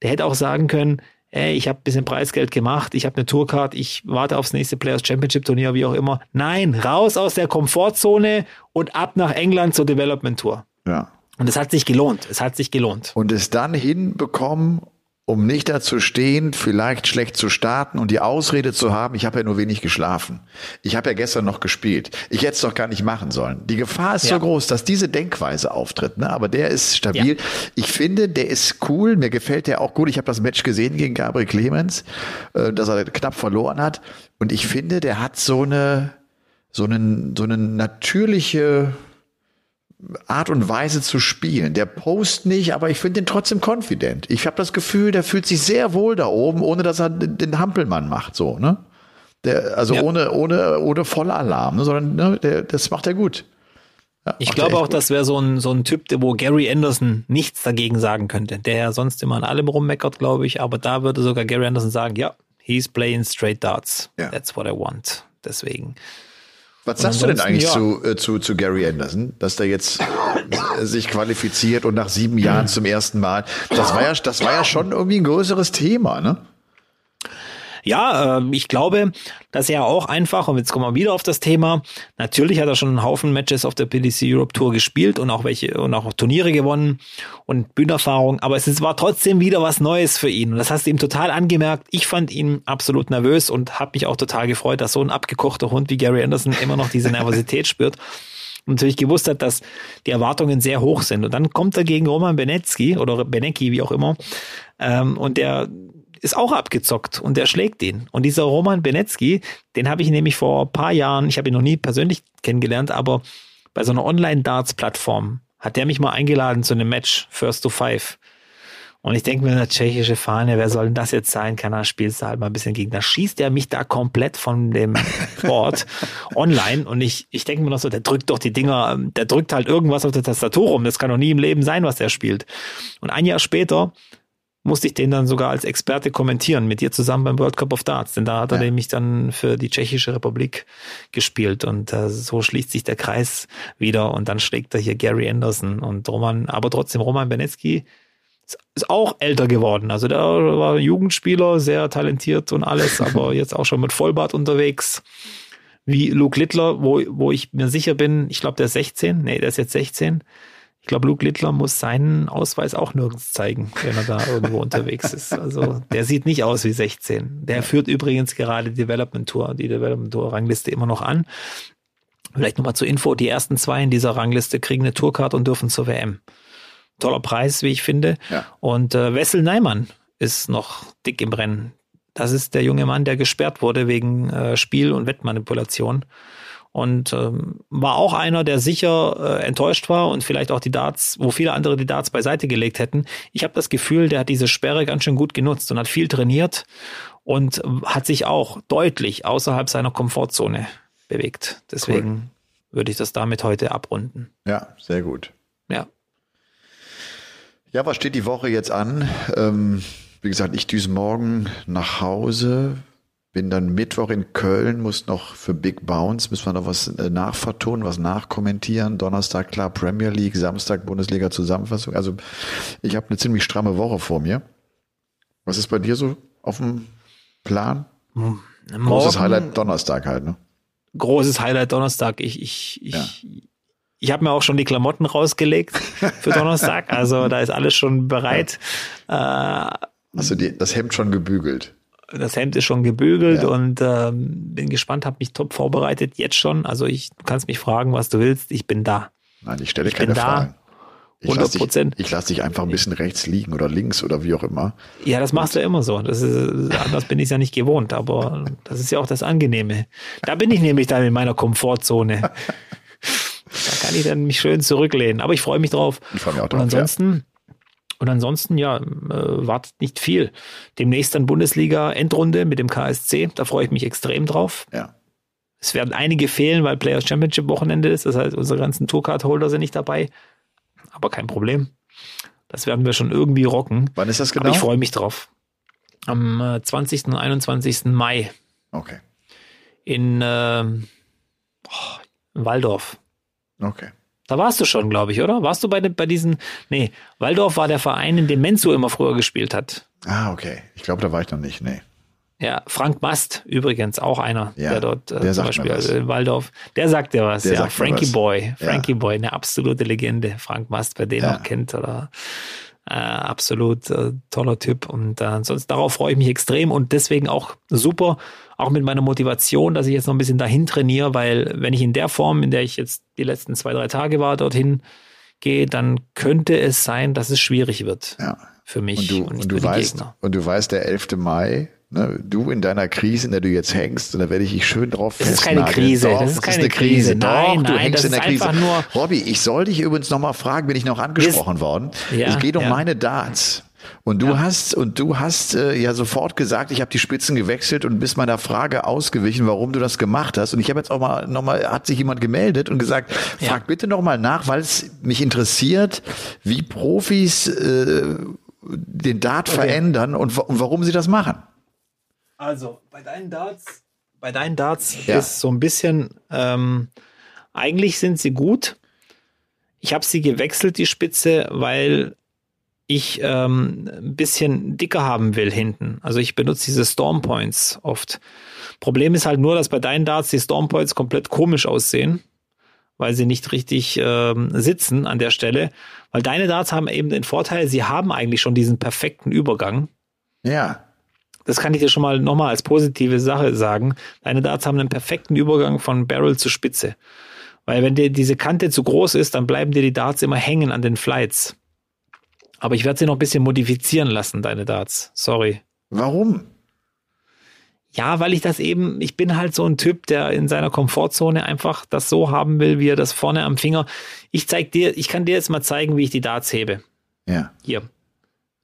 Der hätte auch sagen können, ey, ich habe ein bisschen Preisgeld gemacht, ich habe eine Tourcard, ich warte aufs nächste Players Championship Turnier, wie auch immer. Nein, raus aus der Komfortzone und ab nach England zur Development Tour. Ja. Und es hat sich gelohnt. Es hat sich gelohnt. Und es dann hinbekommen, um nicht dazu stehen, vielleicht schlecht zu starten und die Ausrede zu haben, ich habe ja nur wenig geschlafen. Ich habe ja gestern noch gespielt. Ich hätte es doch gar nicht machen sollen. Die Gefahr ist ja. so groß, dass diese Denkweise auftritt. Ne? Aber der ist stabil. Ja. Ich finde, der ist cool. Mir gefällt der auch gut. Ich habe das Match gesehen gegen Gabriel Clemens, äh, dass er knapp verloren hat. Und ich finde, der hat so eine so eine, so eine natürliche Art und Weise zu spielen. Der Post nicht, aber ich finde ihn trotzdem confident. Ich habe das Gefühl, der fühlt sich sehr wohl da oben, ohne dass er den Hampelmann macht, so, ne? Der, also ja. ohne, ohne, ohne Vollalarm, ne? sondern ne, der, das macht er gut. Ja, ich glaube auch, gut. das wäre so ein, so ein Typ, wo Gary Anderson nichts dagegen sagen könnte. Der ja sonst immer an allem rummeckert, glaube ich, aber da würde sogar Gary Anderson sagen, ja, he's playing straight darts. Ja. That's what I want. Deswegen. Was sagst du denn eigentlich ja. zu, äh, zu, zu Gary Anderson, dass der jetzt äh, sich qualifiziert und nach sieben Jahren zum ersten Mal? Das war ja, das war ja schon irgendwie ein größeres Thema, ne? Ja, äh, ich glaube, dass er auch einfach, und jetzt kommen wir wieder auf das Thema, natürlich hat er schon einen Haufen Matches auf der PDC Europe Tour gespielt und auch welche und auch Turniere gewonnen und Bühnenerfahrung, aber es war trotzdem wieder was Neues für ihn. Und das hast du ihm total angemerkt. Ich fand ihn absolut nervös und habe mich auch total gefreut, dass so ein abgekochter Hund wie Gary Anderson immer noch diese Nervosität spürt und natürlich gewusst hat, dass die Erwartungen sehr hoch sind. Und dann kommt er gegen Roman Benecki oder Benecki, wie auch immer, ähm, und der ist auch abgezockt und der schlägt ihn. Und dieser Roman Benecki, den habe ich nämlich vor ein paar Jahren, ich habe ihn noch nie persönlich kennengelernt, aber bei so einer Online-Darts-Plattform hat der mich mal eingeladen zu einem Match, First to Five. Und ich denke mir, eine tschechische Fahne, wer soll denn das jetzt sein? Keiner spielst du halt mal ein bisschen gegen. Da schießt er mich da komplett von dem Board online. Und ich, ich denke mir noch so, der drückt doch die Dinger, der drückt halt irgendwas auf der Tastatur rum. Das kann doch nie im Leben sein, was der spielt. Und ein Jahr später musste ich den dann sogar als Experte kommentieren, mit dir zusammen beim World Cup of Darts, denn da hat er ja. nämlich dann für die Tschechische Republik gespielt und äh, so schließt sich der Kreis wieder und dann schlägt er hier Gary Anderson und Roman, aber trotzdem Roman Benecki ist auch älter geworden. Also der war Jugendspieler, sehr talentiert und alles, aber jetzt auch schon mit Vollbart unterwegs. Wie Luke Littler, wo, wo ich mir sicher bin, ich glaube, der ist 16, nee, der ist jetzt 16 ich glaube, Luke Littler muss seinen Ausweis auch nirgends zeigen, wenn er da irgendwo unterwegs ist. Also der sieht nicht aus wie 16. Der führt übrigens gerade die Development Tour, die Development Tour Rangliste immer noch an. Vielleicht nochmal zur Info, die ersten zwei in dieser Rangliste kriegen eine Tourcard und dürfen zur WM. Toller Preis, wie ich finde. Ja. Und äh, Wessel Neimann ist noch dick im Rennen. Das ist der junge Mann, der gesperrt wurde wegen äh, Spiel- und Wettmanipulation. Und ähm, war auch einer, der sicher äh, enttäuscht war und vielleicht auch die Darts, wo viele andere die Darts beiseite gelegt hätten. Ich habe das Gefühl, der hat diese Sperre ganz schön gut genutzt und hat viel trainiert und hat sich auch deutlich außerhalb seiner Komfortzone bewegt. Deswegen cool. würde ich das damit heute abrunden. Ja, sehr gut. Ja. Ja, was steht die Woche jetzt an? Ähm, wie gesagt, ich düse morgen nach Hause, bin dann Mittwoch in Köln, muss noch für Big Bounce, müssen wir noch was äh, nachvertonen, was nachkommentieren. Donnerstag klar Premier League, Samstag Bundesliga Zusammenfassung. Also ich habe eine ziemlich stramme Woche vor mir. Was ist bei dir so auf dem Plan? Morgen, Großes Highlight Donnerstag halt, ne? Großes Highlight Donnerstag. Ich, ich, ich, ja. ich habe mir auch schon die Klamotten rausgelegt für Donnerstag. also da ist alles schon bereit. Ja. Äh, Hast du die, das Hemd schon gebügelt? Das Hemd ist schon gebügelt ja. und ähm, bin gespannt, habe mich top vorbereitet, jetzt schon. Also ich, du kannst mich fragen, was du willst, ich bin da. Nein, ich stelle ich keine Fragen. Ich 100 Prozent. Ich lasse dich einfach ein bisschen rechts liegen oder links oder wie auch immer. Ja, das machst du immer so. Das ist, anders bin ich ja nicht gewohnt, aber das ist ja auch das Angenehme. Da bin ich nämlich dann in meiner Komfortzone. da kann ich dann mich schön zurücklehnen. Aber ich freue mich drauf. Ich freue mich auch drauf. Und ansonsten, ja und ansonsten, ja, äh, wartet nicht viel. Demnächst dann Bundesliga-Endrunde mit dem KSC. Da freue ich mich extrem drauf. Ja. Es werden einige fehlen, weil Players Championship Wochenende ist. Das heißt, unsere ganzen Tourcard-Holder sind nicht dabei. Aber kein Problem. Das werden wir schon irgendwie rocken. Wann ist das genau? Aber ich freue mich drauf. Am äh, 20. und 21. Mai Okay. in äh, in Waldorf. Okay. Da warst du schon, glaube ich, oder? Warst du bei, den- bei diesen. Nee, Waldorf war der Verein, in dem Menzo immer früher gespielt hat. Ah, okay. Ich glaube, da war ich noch nicht. Nee. Ja, Frank Mast übrigens auch einer, Ja, der dort äh, der zum Beispiel also in Waldorf, der sagt dir was, Der ja, Frankie was. Boy, Ja. Frankie Boy, eine absolute Legende, Frank Mast, wer den Ja. auch kennt oder äh, absolut äh, toller Typ und äh, sonst darauf freue ich mich extrem und deswegen auch super, auch mit meiner Motivation, dass ich jetzt noch ein bisschen dahin trainiere, weil wenn ich in der Form, in der ich jetzt die letzten zwei, drei Tage war, dorthin gehe, dann könnte es sein, dass es schwierig wird Ja. für mich Und du, nicht und du weißt, Gegner. und du weißt, der 11. Mai, ne, du in deiner Krise, in der du jetzt hängst, und da werde ich dich schön drauf Das ist keine. Krise, Doch, das ist keine eine Krise. Krise. Nein, Doch, du nein, hängst das in der ist Krise. nur- Robby, ich soll dich übrigens nochmal fragen, bin ich noch angesprochen worden. Ja, es geht um ja. meine Darts. Und du hast und du hast äh, ja sofort gesagt, ich habe die Spitzen gewechselt und bist meiner Frage ausgewichen, warum du das gemacht hast. Und ich habe jetzt auch mal nochmal, hat sich jemand gemeldet und gesagt, Ja. frag bitte nochmal nach, weil es mich interessiert, wie Profis äh, den Dart verändern und, und warum sie das machen. Also, bei deinen Darts, bei deinen Darts Ja. ist so ein bisschen, ähm, eigentlich sind sie gut. Ich habe sie gewechselt, die Spitze, weil ich ähm, ein bisschen dicker haben will hinten. Also ich benutze diese Storm Points oft. Problem ist halt nur, dass bei deinen Darts die Storm Points komplett komisch aussehen, weil sie nicht richtig ähm, sitzen an der Stelle. Weil deine Darts haben eben den Vorteil, sie haben eigentlich schon diesen perfekten Übergang. Ja, Das kann ich dir schon mal nochmal als positive Sache sagen. Deine Darts haben einen perfekten Übergang von Barrel zu Spitze. Weil wenn dir diese Kante zu groß ist, dann bleiben dir die Darts immer hängen an den Flights. Aber ich werde sie noch ein bisschen modifizieren lassen, deine Darts. Sorry. warum? Ja, weil ich das eben, ich bin halt so ein Typ, der in seiner Komfortzone einfach das so haben will, wie er das vorne am Finger. Ich zeig dir, ich kann dir jetzt mal zeigen, wie ich die Darts hebe. Ja, Hier.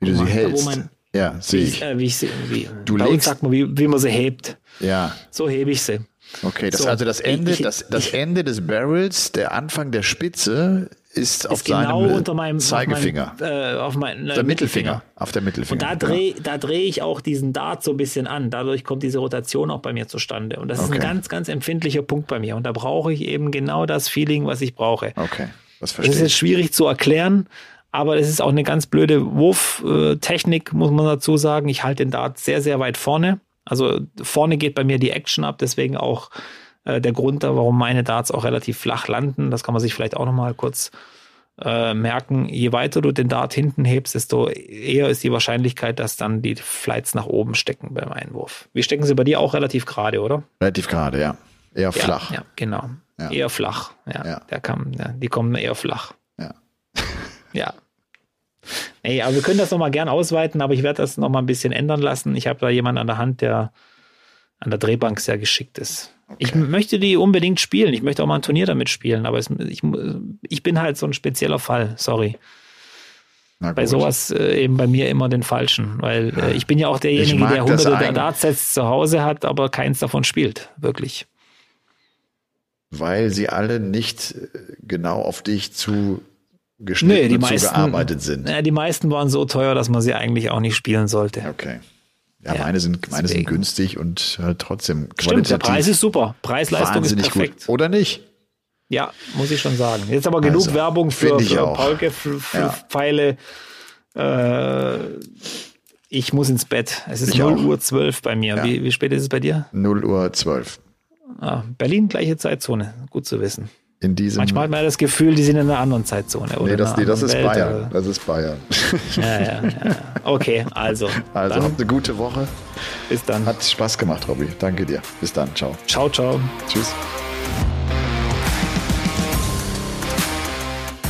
wie du sie mal, da, wo hältst. mein- ja, sehe ich, ich. äh, wie ich sie, wie, Du bei legst- sagt man, wie, wie man sie hebt. Ja, So hebe ich sie. okay. Das So, also das Ende, ich- das, das Ende des Barrels, der Anfang der Spitze ist, auf ist genau seinem unter meinem Zeigefinger. Auf meinem, äh, auf meinem der Mittelfinger. Auf der Mittelfinger. Und da genau. drehe da dreh ich auch diesen Dart so ein bisschen an. Dadurch kommt diese Rotation auch bei mir zustande. Und das ist Okay. ein ganz, ganz empfindlicher Punkt bei mir. Und da brauche ich eben genau das Feeling, was ich brauche. Okay, das Das ist verstehe jetzt ich. schwierig zu erklären, aber es ist auch eine ganz blöde Wurftechnik, muss man dazu sagen. Ich halte den Dart sehr, sehr weit vorne. Also vorne geht bei mir die Action ab, deswegen auch äh, der Grund da, warum meine Darts auch relativ flach landen. Das kann man sich vielleicht auch nochmal kurz äh, merken. Je weiter du den Dart hinten hebst, desto eher ist die Wahrscheinlichkeit, dass dann die Flights nach oben stecken beim Einwurf. Wie stecken sie bei dir auch relativ gerade, oder? Relativ gerade, ja. Eher flach. Ja, ja genau. Ja. Eher flach. Ja, Ja. Kam, ja, die kommen eher flach. Ja. Ey, aber wir können das nochmal gern ausweiten, aber ich werde das nochmal ein bisschen ändern lassen. Ich habe da jemanden an der Hand, der an der Drehbank sehr geschickt ist. Ich möchte die unbedingt spielen. Ich möchte auch mal ein Turnier damit spielen, aber es, ich, ich bin halt so ein spezieller Fall. Sorry. Bei sowas äh, eben bei mir immer den Falschen, weil äh, ich bin ja auch derjenige, der hunderte der Dartsets zu Hause hat, aber keins davon spielt. Wirklich. Weil sie alle nicht äh, genau auf dich zu geschnitten Nee, die meisten, zugearbeitet sind. Ja, die meisten waren so teuer, dass man sie eigentlich auch nicht spielen sollte. Okay. Ja, Ja, meine sind, meine sind günstig und halt trotzdem Stimmt, der Preis ist super. Preis-Leistung ist perfekt. gut. Oder nicht? Ja, muss ich schon sagen. Jetzt aber genug Also, Werbung für, für auch. Paulke, für, für Ja. Pfeile. Äh, ich muss ins Bett. Es ist Ich 0 auch. Uhr 12 bei mir. Ja. Wie, wie spät ist es bei dir? 0 Uhr 12. Ah, Berlin, gleiche Zeitzone. Gut zu wissen. In diesem. Manchmal hat man ja das Gefühl, die sind in einer anderen Zeitzone. Oder nee, das, nee, das ist Welt, Bayern. Das ist Bayern. oder- ja, ja, ja. Okay, also. Also dann, habt eine gute Woche. bis dann. Hat Spaß gemacht, Robby. Danke dir. Bis dann. Ciao. Ciao, ciao. Tschüss.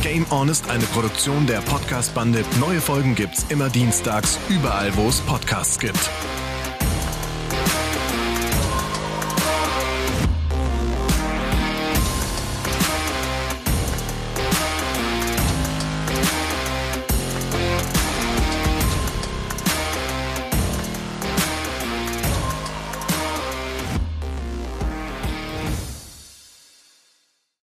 Game On ist eine Produktion der Podcast-Bande. Neue Folgen gibt's immer dienstags, überall, wo es Podcasts gibt.